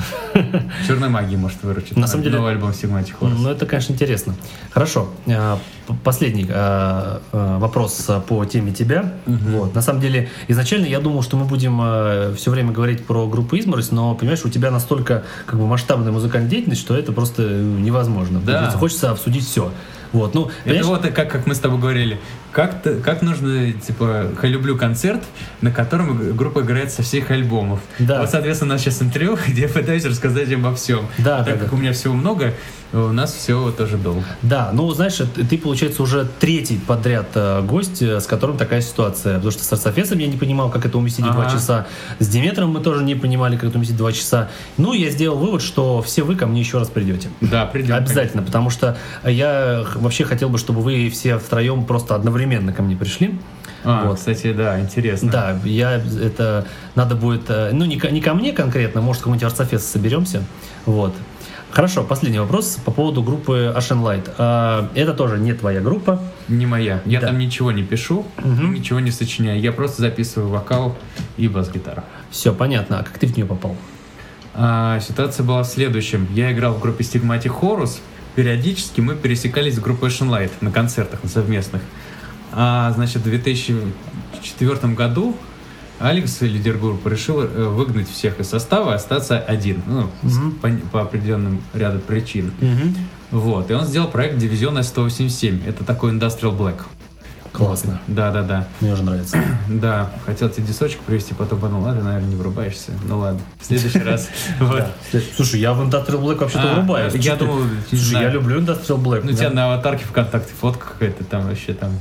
Черная магия может выручить. На самом деле- Новый альбом Sigmatic Horus. Ну, это, конечно, интересно. Хорошо. А, Последний а, вопрос по теме тебя. Вот. На самом деле, изначально я думал, что мы будем все время говорить про группу «Изморозь», но, понимаешь, у тебя настолько как бы масштабная музыкальная деятельность, что это просто невозможно. Да. Хочется обсудить все. Вот, ну, Это вот как, как мы с тобой говорили. Как, ты- как нужно, типа, «Я люблю концерт, на котором группа играет со всех альбомов. Да. Вот, соответственно, у нас сейчас интервью, <laughs> где я пытаюсь рассказать обо всем. Да, А да, так как да. у меня всего много, у нас все тоже долго. Да, ну знаешь, ты, ты, получается, уже третий подряд э, гость, э, с которым такая ситуация. Потому что с Арсофесом я не понимал, как это уместить Ага. часа. С Диметром мы тоже не понимали, как это уместить два часа. Ну, я сделал вывод, что все вы ко мне еще раз придете. Да, придем. Обязательно, потому что я х- вообще хотел бы, чтобы вы все втроем просто одновременно ко мне пришли. А, Вот. кстати, да, интересно. Да, я это надо будет, э, ну не, ко- не ко мне конкретно, может какой-нибудь Арсофес соберемся, вот. Хорошо, последний вопрос по поводу группы Ashen Light. А, Это тоже не твоя группа. Не моя. Я Да. там ничего не пишу, Мгм. ничего не сочиняю. Я просто записываю вокал и бас-гитару. Все, понятно. А как ты в нее попал? А, ситуация была в следующем. Я играл в группе Stigmatic Horus. Периодически мы пересекались с группой Ocean Light на концертах на совместных. А, значит, в 2004 году Алекс, лидер группы, решил э, выгнать всех из состава и остаться один. Ну, Мгм. по, по определенным ряду причин. Вот. И он сделал проект Дивизион S187. Это такой Industrial Black. Классно. Да, да, да. Мне уже нравится. <clears throat> Да, хотел тебе дисочек привезти, потом подумал, ладно, наверное, не врубаешься. Ну ладно, в следующий раз. <laughs> Слушай, я в Industrial Black вообще-то А, врубаюсь. я Слушай, я люблю Industrial Black. Ну, тебя на аватарке ВКонтакте фотка какая-то там вообще там,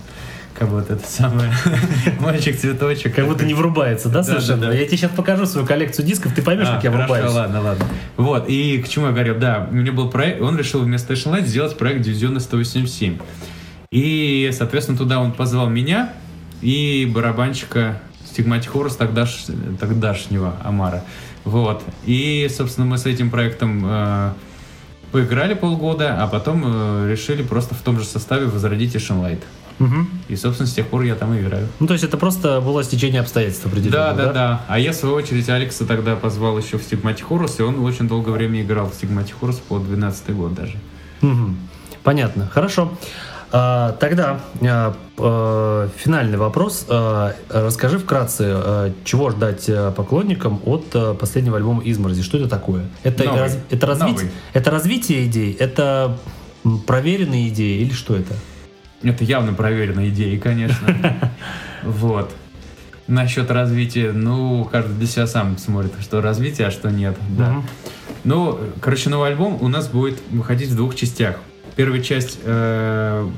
как будто это самое, <laughs> мальчик-цветочек. Как будто не врубается, да, совершенно? Я тебе сейчас покажу свою коллекцию дисков, ты поймешь, А, как я врубаюсь. ладно, ладно. Вот, и к чему я говорю, да, у меня был проект, он решил вместо Action Light сделать проект Дивизиона 187. И, соответственно, туда он позвал меня и барабанщика Стигматик Хорус тогдаш, тогдашнего Амара. Вот. И, собственно, мы с этим проектом э, поиграли полгода, а потом э, решили просто в том же составе возродить Action Light. Мгм. И, собственно, с тех пор я там и играю. Ну, то есть это просто было стечение обстоятельств Да, определенного, да, да. А я, в свою очередь, Алекса тогда позвал еще в Стигматихорус, и он очень долгое время играл в Стигматихорус по 12 год даже. Мгм. Понятно, хорошо. А, тогда а, э, финальный вопрос. А, расскажи вкратце, а, чего ждать а, поклонникам от а, последнего альбома «Изморози». Что это такое? Это, Новый. раз- это, Новый. это развитие идей? Это проверенные идеи или что это? Это явно проверенная идея, конечно. <laughs> Вот. Насчет развития, ну, каждый для себя сам смотрит, что развитие, а что нет. Да. Ну, короче, новый альбом у нас будет выходить в двух частях. Первая часть э,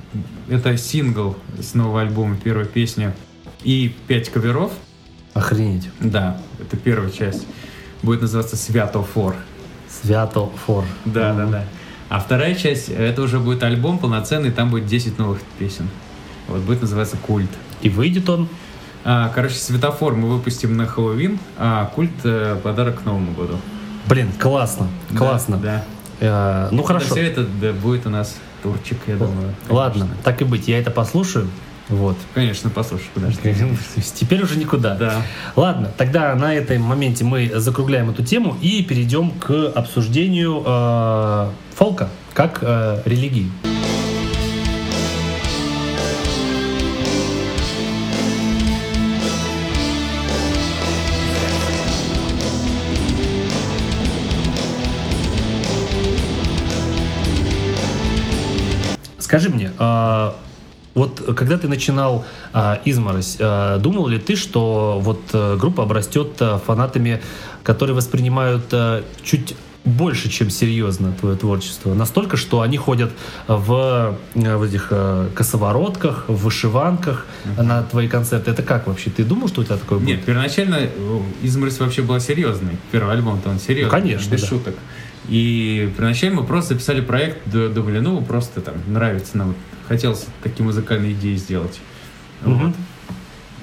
это сингл с нового альбома, первая песня и пять каверов. Охренеть. Да, это первая часть. Будет называться Свято Фор. Свято фор. Да, да, Мгм. да. А вторая часть, это уже будет альбом полноценный, там будет 10 новых песен. Вот будет называться Культ. И выйдет он. А, короче, светофор мы выпустим на Хэллоуин, а культ э, подарок к Новому году. Блин, классно. Классно. Да. Э, ну да. хорошо. Все это да, будет у нас турчик, я думаю. Ладно, конечно. так и быть, я это послушаю. Вот. Конечно, послушай, подожди. <laughs> Теперь уже никуда. Да. Ладно, тогда на этом моменте мы закругляем эту тему и перейдем к обсуждению э, фолка как э, религии. Скажи мне, а, вот когда ты начинал а, «Изморозь», а, думал ли ты, что вот а, группа обрастет а, фанатами, которые воспринимают а, чуть больше, чем серьезно твое творчество? Настолько, что они ходят в, э, в этих э, косоворотках, в вышиванках на твои концерты. Это как вообще? Ты думал, что у тебя такое будет? Нет, первоначально э, «Изморозь» вообще была серьезной. Первый альбом-то он серьезный. Ну, конечно, Без да. шуток. И первоначально мы просто записали проект, думали, ну, просто там нравится нам. Хотелось такие музыкальные идеи сделать. Мгм. Вот.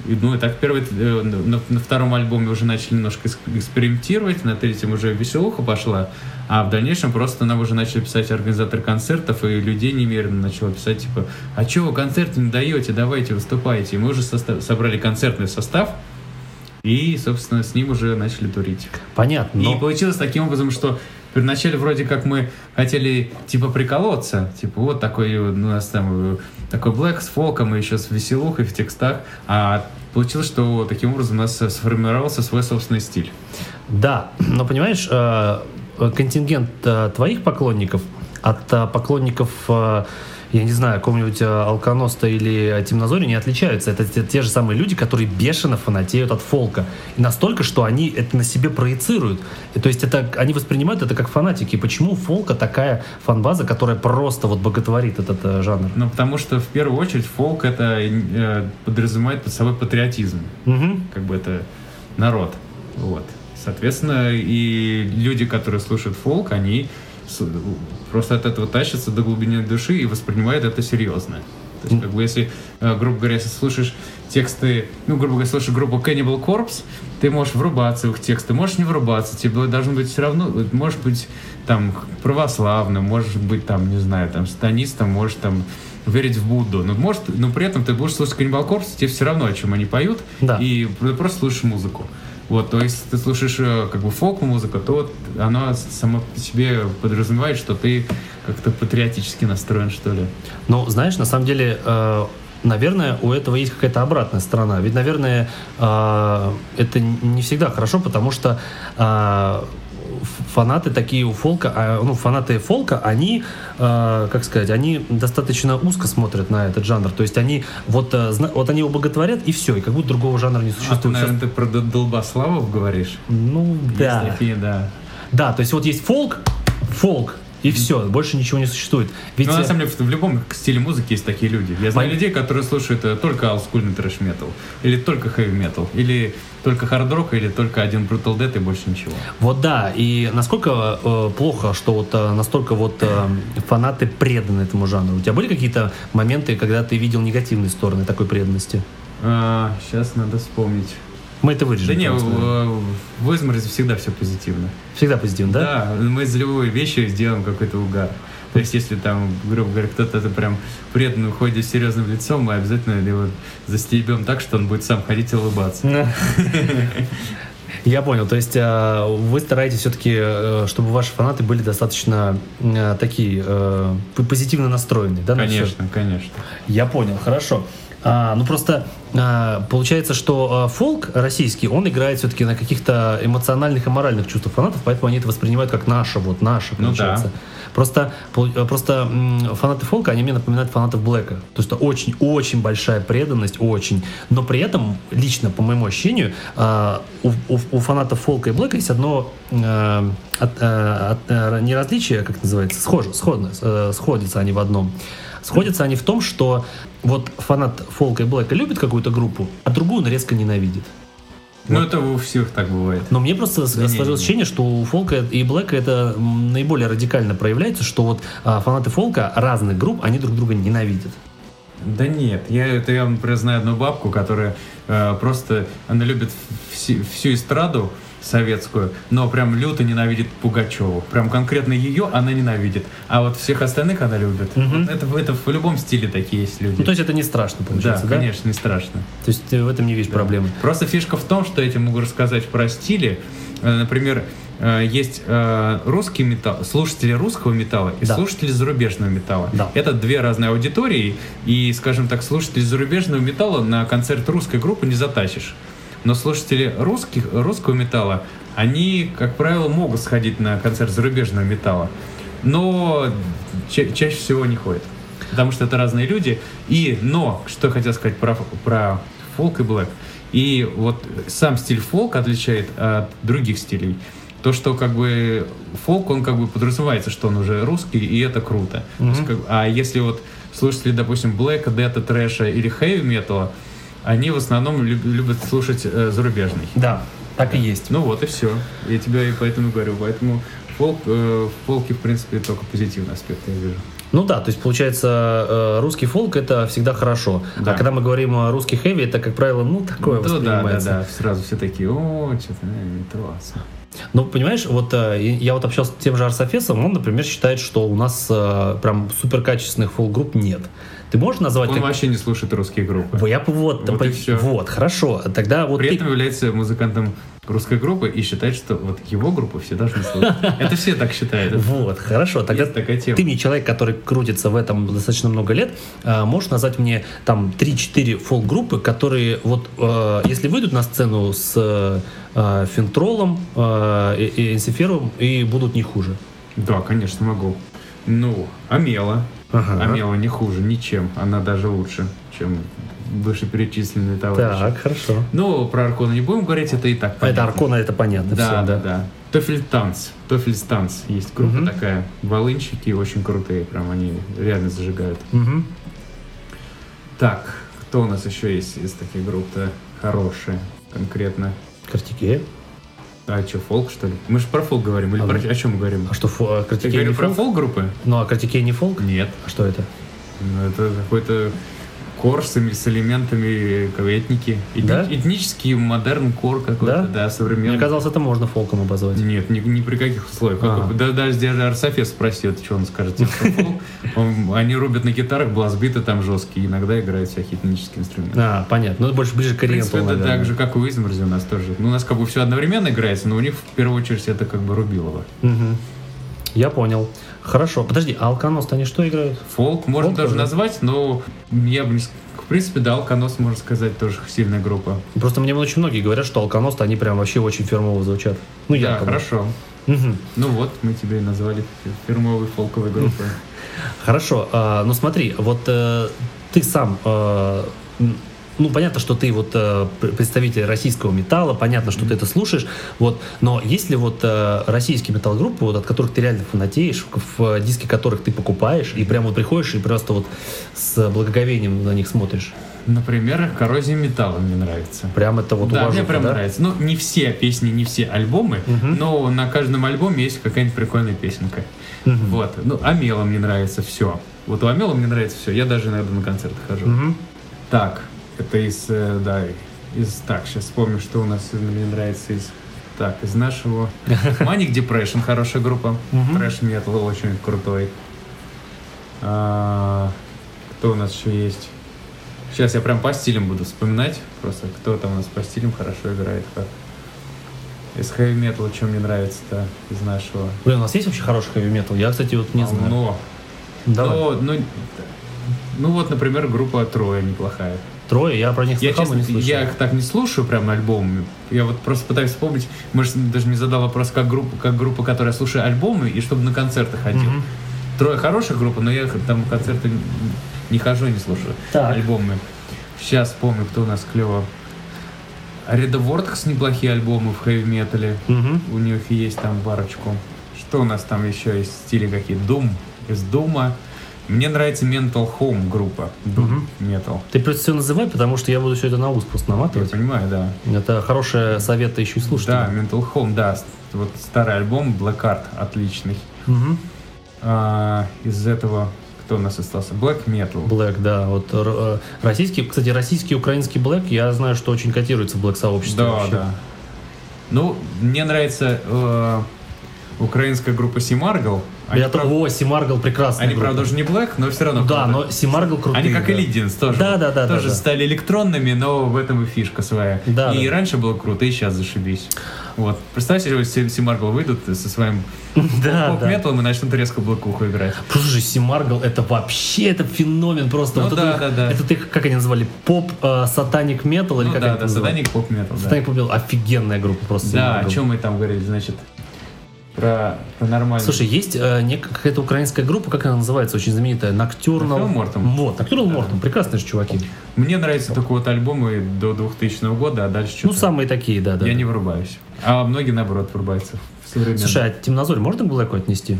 И, ну, и так первый, э, на, на втором альбоме уже начали немножко экспериментировать, на третьем уже веселуха пошла, а в дальнейшем просто нам уже начали писать организаторы концертов, и людей немерено начало писать, типа, а чего вы концерты не даете, давайте выступайте. И мы уже состав- собрали концертный состав, и, собственно, с ним уже начали турить. Понятно. И но- получилось таким образом, что вначале вроде как мы хотели типа приколоться, типа вот такой у нас там такой блэк с фолком и еще с веселухой в текстах, а получилось, что таким образом у нас сформировался свой собственный стиль. Да, но понимаешь, э, э, контингент э, твоих поклонников от поклонников я не знаю, каком-нибудь э, Алконоста или Темнозоре не отличаются. Это те, те же самые люди, которые бешено фанатеют от фолка. И настолько, что они это на себе проецируют. И, то есть это, они воспринимают это как фанатики. Почему фолка такая фанбаза, которая просто вот боготворит этот э, жанр? Ну, потому что в первую очередь фолк это э, подразумевает под собой патриотизм. Угу. Как бы это народ. Вот. Соответственно, и люди, которые слушают фолк, они просто от этого тащатся до глубины души и воспринимают это серьезно. То есть, как бы, если, э, грубо говоря, если слушаешь тексты, ну, грубо говоря, слушаешь группу Cannibal Corpse, ты можешь врубаться в их тексты, можешь не врубаться, тебе должно быть все равно, можешь быть там православным, можешь быть там, не знаю, там, станистом, можешь там верить в Будду, но, может, но при этом ты будешь слушать Cannibal Corpse, тебе все равно, о чем они поют, Да. и просто слушаешь музыку. Вот, то есть ты слушаешь э, как бы фолк-музыку, то вот она сама по себе подразумевает, что ты как-то патриотически настроен, что ли. Ну, знаешь, на самом деле, э, наверное, у этого есть какая-то обратная сторона. Ведь, наверное, э, это не всегда хорошо, потому что э, фанаты такие у фолка, а, ну, фанаты фолка, они, э, как сказать, они достаточно узко смотрят на этот жанр. То есть они вот, э, вот они его боготворят, и все, и как будто другого жанра не А ты, существует. наверное, ты про Долбославов говоришь? Ну, Есть да. такие, да. Да, то есть вот есть фолк, фолк, и все, больше ничего не существует. Ведь, Ну, на э, самом деле, в, в любом стиле музыки есть такие люди. Я знаю Пон- людей, которые слушают э, только олдскульный трэш-метал, или только хэви-метал, или только хард-рок, или только один Brutal Dead и больше ничего. Вот да, и насколько э, плохо, что вот э, настолько вот э, фанаты преданы этому жанру. У тебя были какие-то моменты, когда ты видел негативные стороны такой преданности? сейчас надо вспомнить. Мы это вырежем. Да не, просто. в, в всегда все позитивно. Всегда позитивно, да? Да, мы из любой вещи сделаем какой-то угар. То есть, если там, грубо говоря, кто-то это прям преданно уходит с серьезным лицом, мы обязательно его застебем так, что он будет сам ходить и улыбаться. <laughs> Я понял. То есть э, вы стараетесь все-таки, э, чтобы ваши фанаты были достаточно э, такие э, позитивно настроенные, да? на? Конечно, конечно. Я понял, хорошо. А, ну просто а, получается, что а, фолк российский, он играет все-таки на каких-то эмоциональных и моральных чувствах фанатов, поэтому они это воспринимают как наше, вот наше, Ну получается. да. Просто, э, просто фанаты фолка, они мне напоминают фанатов Блэка. То есть это очень-очень большая преданность, очень. Но при этом, лично, по моему ощущению, а, у, у- у фанатов фолка и Блэка есть одно э, от- э, от- не различие, как называется, схоже, сходно, сходятся они в одном. Сходятся они в том, что вот фанат фолка и Блэка любит какую-то группу, а другую он резко ненавидит. Ну, это у всех так бывает. Но мне просто Не-не-не. сложилось ощущение, что у фолка и Блэка это наиболее радикально проявляется, что вот а, фанаты фолка разных групп, они друг друга ненавидят. Да нет, я, это я, например, знаю одну бабку, которая э, просто, она любит всю, всю эстраду советскую, но прям люто ненавидит Пугачеву. Прям конкретно ее она ненавидит. А вот всех остальных она любит. Вот это, это в любом стиле такие есть люди. Ну, то есть это не страшно, да, получается, да? конечно, не страшно. То есть ты в этом не видишь проблемы. Просто фишка в том, что я тебе могу рассказать про стили. Э, Например, э, есть э, русский металл, слушатели русского металла и Да. слушатели зарубежного металла. Да. Это две разные аудитории, и, скажем так, слушатели зарубежного металла на концерт русской группы не затащишь. Но слушатели русских, русского металла, они, как правило, могут сходить на концерт зарубежного металла, но ча- чаще всего не ходят. Потому что это разные люди. И, но, что я хотел сказать про, про фолк и блэк. И вот сам стиль фолк отличает от других стилей. То, что как бы фолк, он как бы подразумевается, что он уже русский, и это круто. То есть, как- а если вот слушатели, допустим, блэка, дета, трэша или хэви металла, они в основном люб- любят слушать э, зарубежный. Да, так и есть. Ну вот и все. Я тебе и поэтому говорю. Поэтому фолк, э, в фолке, в принципе, только позитивный аспект я вижу. Ну да, то есть получается э, русский фолк это всегда хорошо. Да. А когда мы говорим о русский хэви, это, как правило, ну такое Ну, да, да, воспринимается. да. Сразу все такие, о, что-то не классно. Ну, понимаешь, вот э, я вот общался с тем же Арсофесом, он, например, считает, что у нас э, прям супер качественных фолк-групп нет. Ты можешь назвать... Он как- вообще не слушает русские группы. Я вот, Вот по- вот, хорошо. Тогда вот При ты- этом является музыкантом русской группы и считает, что вот его группу все должны слушать. <laughs> Это все так считают. Вот, хорошо. Тогда ты мне человек, который крутится в этом достаточно много лет, э, можешь назвать мне там 3-4 фолк-группы, которые вот, э, если выйдут на сцену с э, Финтролом и, и Энсифером, и будут не хуже. Да, конечно, могу. Ну, Амела. Ага. Амела не хуже, ничем. Она даже лучше, чем вышеперечисленные товарищи. Так, хорошо. Ну, про Аркона не будем говорить, это и так А понятно. это Аркона, это понятно. Да, всё, да, да. Тофельтанц. Тофельстанц. Есть группа Мгм. такая. Волынщики очень крутые. Прям они реально зажигают. Мгм. Так, кто у нас еще есть из таких групп-то хорошие конкретно? Картикея. А что, фолк, что ли? Мы же про фолк говорим, или А про ну. о чем мы говорим? А что, фо- а Ты Картикея не говоришь про фолк? фолк-группы? Ну, а Картикея не фолк? Нет. А что это? Ну, это какой-то кор с, элементами этники. Этни- Да? Этнический модерн кор какой-то, Да? да, современный. Мне казалось, это можно фолком обозвать. Нет, ни, ни при каких условиях. Да, даже Арсофес спросил, что он скажет. типа, Они рубят на гитарах, бластбиты там жесткие, иногда играют всякие этнические инструменты. А, понятно. Ну, больше ближе к ориенталу, это так же, как у Изморзи у нас тоже. Ну, у нас как бы все одновременно играется, но у них в первую очередь это как бы Рубилово. Я понял. Хорошо. Подожди, а Алканост, они что играют? Фолк можно Фолк даже тоже? назвать, но я с- В принципе, да, Алканос, можно сказать, тоже сильная группа. Просто мне очень многие говорят, что Алканост, они прям вообще очень фирмово звучат. Ну, да, якобы. хорошо. Мгм. Ну вот, мы тебе и назвали фи- фирмовой фолковой группой. Хорошо. а, ну, смотри, вот э, ты сам... э, ну, понятно, что ты вот э, пр- представитель российского металла, понятно, что ты это слушаешь, вот, но есть ли вот э, российские металл-группы, вот, от которых ты реально фанатеешь, в, в диски которых ты покупаешь, и прям вот приходишь и просто вот с благоговением на них смотришь? Например, коррозия металла мне нравится. Прям это вот да, мне прям да? нравится. Ну, не все песни, не все альбомы, Мгм. но на каждом альбоме есть какая-нибудь прикольная песенка. Мгм. Вот. Ну, Амела мне нравится все. Вот у Амела мне нравится все. Я даже иногда на концерты хожу. Мгм. Так, это из, э, да, из, так, сейчас вспомню, что у нас мне нравится из, так, из нашего <laughs> Manic Depression, хорошая группа, трэш метал очень крутой. А, кто у нас еще есть? Сейчас я прям по стилям буду вспоминать, просто кто там у нас по стилям хорошо играет, как. Из хэви металла, что мне нравится-то из нашего? Блин, у нас есть вообще хороший хэви метал? Я, кстати, вот не знаю. Но, Давай. но, ну, ну вот, например, группа Троя неплохая. Трое, я про них Я, слыхал, но честно, не слышал. я их так не слушаю прям альбомами. Я вот просто пытаюсь вспомнить. Может, даже не задал вопрос, как группа, как группа, которая слушает альбомы, и чтобы на концерты ходил. Мгм. Трое хорошая группа, но я там концерты не- хожу, не слушаю. Так. Альбомы. Сейчас помню, кто у нас клево. Реда Вортекс неплохие альбомы в хэви-метале. Мгм. У них есть там парочку. Что у нас там еще есть стили какие? Doom из Дума. Мне нравится Mental Home группа. Doom Metal. Ты просто все называй, потому что я буду все это на ус просто Я наматывать. понимаю, да. Это хорошие советы еще и слушать. Да, Mental Home, да. Вот старый альбом Black Art отличный. Мгм. А, из этого кто у нас остался? Black Metal. Black, да. Вот э, российский, кстати, российский украинский Black, я знаю, что очень котируется в Black сообществе. Да, вообще. да. Ну, мне нравится э, украинская группа Симаргл. Они, Я прав- о, Симаргл прекрасная они, группа. правда, уже не Black, но все равно. Да, круто. но Симаргл крутые. Они как да. и Лидинс тоже. Да, да, да, Тоже да, да. стали электронными, но в этом и фишка своя. Да, и да. раньше было круто, и сейчас зашибись. Вот. Представьте, если Симаргл выйдут со своим <laughs> Да, да. поп-металом и начнут резко блокуху играть. Слушай, Симаргл это вообще это феномен просто. Ну вот да, это, да, да. Это ты, как они называли, поп э, сатаник метал или Ну как да, да, это называли? сатаник поп-метал. Да, Сатаник Metal, офигенная группа просто. да Симаргл. о чем мы там говорили, значит, про, про нормальную... Слушай, есть э, нек- какая-то украинская группа, как она называется, очень знаменитая. Nocturnal Mortem. Вот, Ноктюрнал Мортом, прекрасные же чуваки. Мне нравятся только вот альбомы до 2000 года, а дальше Ну, что-то... самые такие, да, да. Я не врубаюсь. А многие, наоборот, врубаются. Слушай, а Темнозорь можно к Блэку отнести?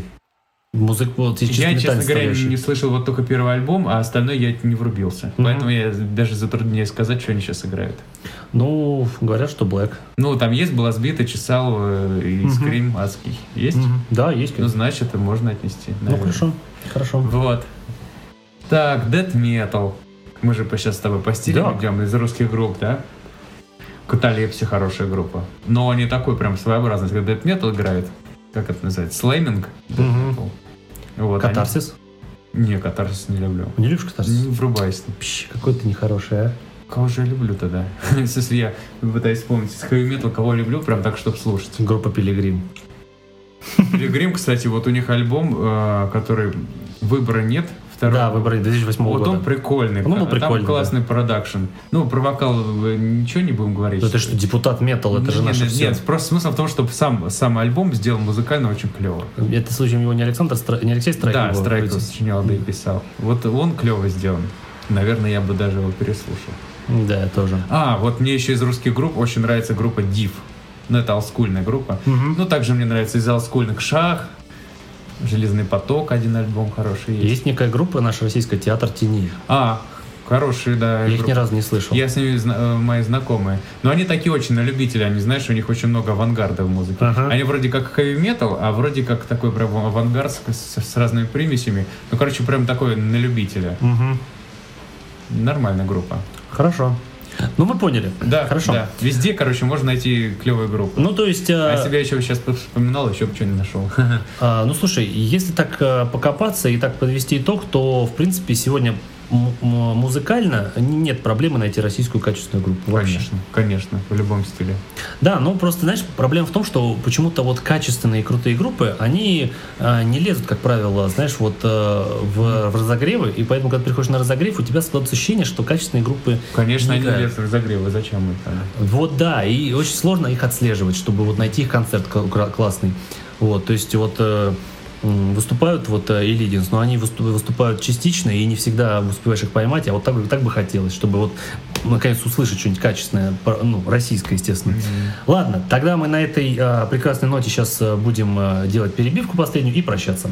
Музык, вот я, честно говоря, составляющий. не слышал вот только первый альбом, а остальное я не врубился. Мгм. Поэтому я даже затрудняюсь сказать, что они сейчас играют. Ну, говорят, что Блэк. Ну, там есть была сбита, чесал э, и Мгм. скрим адский. Есть? Мгм. Да, есть. Ну, конечно. значит, это можно отнести. Ну, наверное. хорошо, хорошо. Вот. Так, Death Metal. Мы же сейчас с тобой по стилям Да. идем из русских групп, да? Каталепси хорошая группа. Но не такой прям своеобразный. Когда Death Metal играет, как это называется? Слейминг? Metal. Вот, они- Катарсис? Не, катарсис не люблю. Не любишь катарсис? Не врубайся. Пш, какой ты нехороший, а. Кого же я люблю тогда? <laughs> Если я пытаюсь вспомнить из хэви метал, кого я люблю, прям так, чтобы слушать. Группа Пилигрим. Пилигрим, кстати, вот у них альбом, э, который выбора нет Второй Да, выбрали 2008 Вот года. он прикольный. Ну, ну, Там прикольный, классный продакшн. Ну, про вокал ничего не будем говорить. Ну, ты что, депутат метал, это же нет, наше нет, все. нет, просто смысл в том, что сам, сам альбом сделан музыкально очень клево. Это случаем его не Александр, Стра- не Алексей Страйков? да, был Страйков сочинял, да и писал. Вот он клево сделан. Наверное, я бы даже его переслушал. Да, я тоже. А, вот мне еще из русских групп очень нравится группа Div. Ну, это олдскульная группа. Мгм. Ну, также мне нравится из олдскульных Шах, Железный поток, один альбом хороший есть. Есть некая группа, наш российский театр тени. А, хорошие, да. Я их ни группы. разу не слышал. Я с ними зна- э, мои знакомые. Но они такие очень на любителя, они, знаешь, у них очень много авангарда в музыке. Ага. Они вроде как хэви метал, а вроде как такой прям авангард с, с разными примесями. Ну, короче, прям такой на любителя. Мгм. Нормальная группа. Хорошо. Ну, мы поняли. Да, Хорошо. да. Везде, короче, можно найти клевые группы. Ну, то есть... А э, себя еще сейчас вспоминал, еще бы что не нашел. <laughs> А, ну слушай, если так э, покопаться и так подвести итог, то в принципе сегодня музыкально нет проблемы найти российскую качественную группу. вообще. Конечно, конечно, в любом стиле. Да, ну просто, знаешь, проблема в том, что почему-то вот качественные крутые группы, они э, не лезут, как правило, знаешь, вот э, в, в разогревы, и поэтому, когда приходишь на разогрев, у тебя складывается ощущение, что качественные группы Конечно, не они играют. лезут в разогревы, зачем там? Вот да, и очень сложно их отслеживать, чтобы вот найти их концерт классный. Вот, то есть вот э, выступают вот э, Элидинс, но они высту- выступают частично и не всегда успеваешь их поймать, а вот так, бы- так бы хотелось, чтобы вот наконец услышать что-нибудь качественное, ну, российское, естественно. Ладно, тогда мы на этой э, прекрасной ноте сейчас э, будем э, делать перебивку последнюю и прощаться.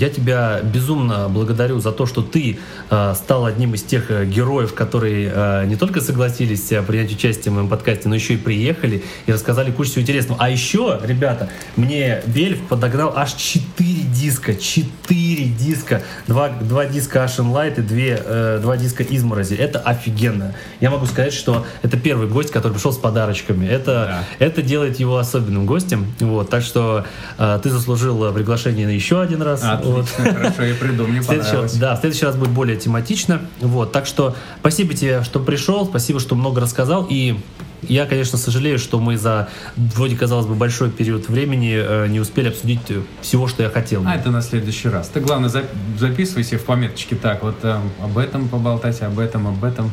Я тебя безумно благодарю за то, что ты э, стал одним из тех э, героев, которые э, не только согласились э, принять участие в моем подкасте, но еще и приехали и рассказали кучу всего интересного. А еще, ребята, мне Вельф подогнал аж 4 диска, 4 диска, два, два диска Ashen Light и две, э, два диска Изморози. Это офигенно. Я могу сказать, что это первый гость, который пришел с подарочками. Это, это делает его особенным гостем. Вот, так что э, ты заслужил э, приглашение на еще один раз. Вот. Хорошо, я приду, мне понравилось. да, в следующий раз будет более тематично. Вот, так что спасибо тебе, что пришел, спасибо, что много рассказал. И я, конечно, сожалею, что мы за вроде, казалось бы, большой период времени э, не успели обсудить э, всего, что я хотел. А это на следующий раз. Ты, главное, зап- записывай себе в пометочке так, вот э, об этом поболтать, об этом, об этом.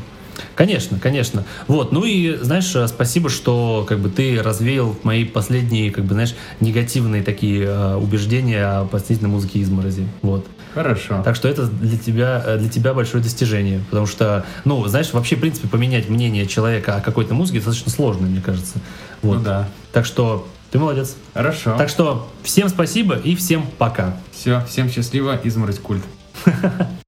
Конечно, конечно. Вот, ну и, знаешь, э, спасибо, что как бы ты развеял мои последние, как бы, знаешь, негативные такие э, убеждения о последней музыке изморози. Вот. Хорошо. Так что это для тебя, э, для тебя большое достижение. Потому что, ну, знаешь, вообще, в принципе, поменять мнение человека о какой-то музыке достаточно сложно, мне кажется. Вот. Ну да. Так что ты молодец. Хорошо. Так что всем спасибо и всем пока. Все, всем счастливо, изморозь культ. <laughs>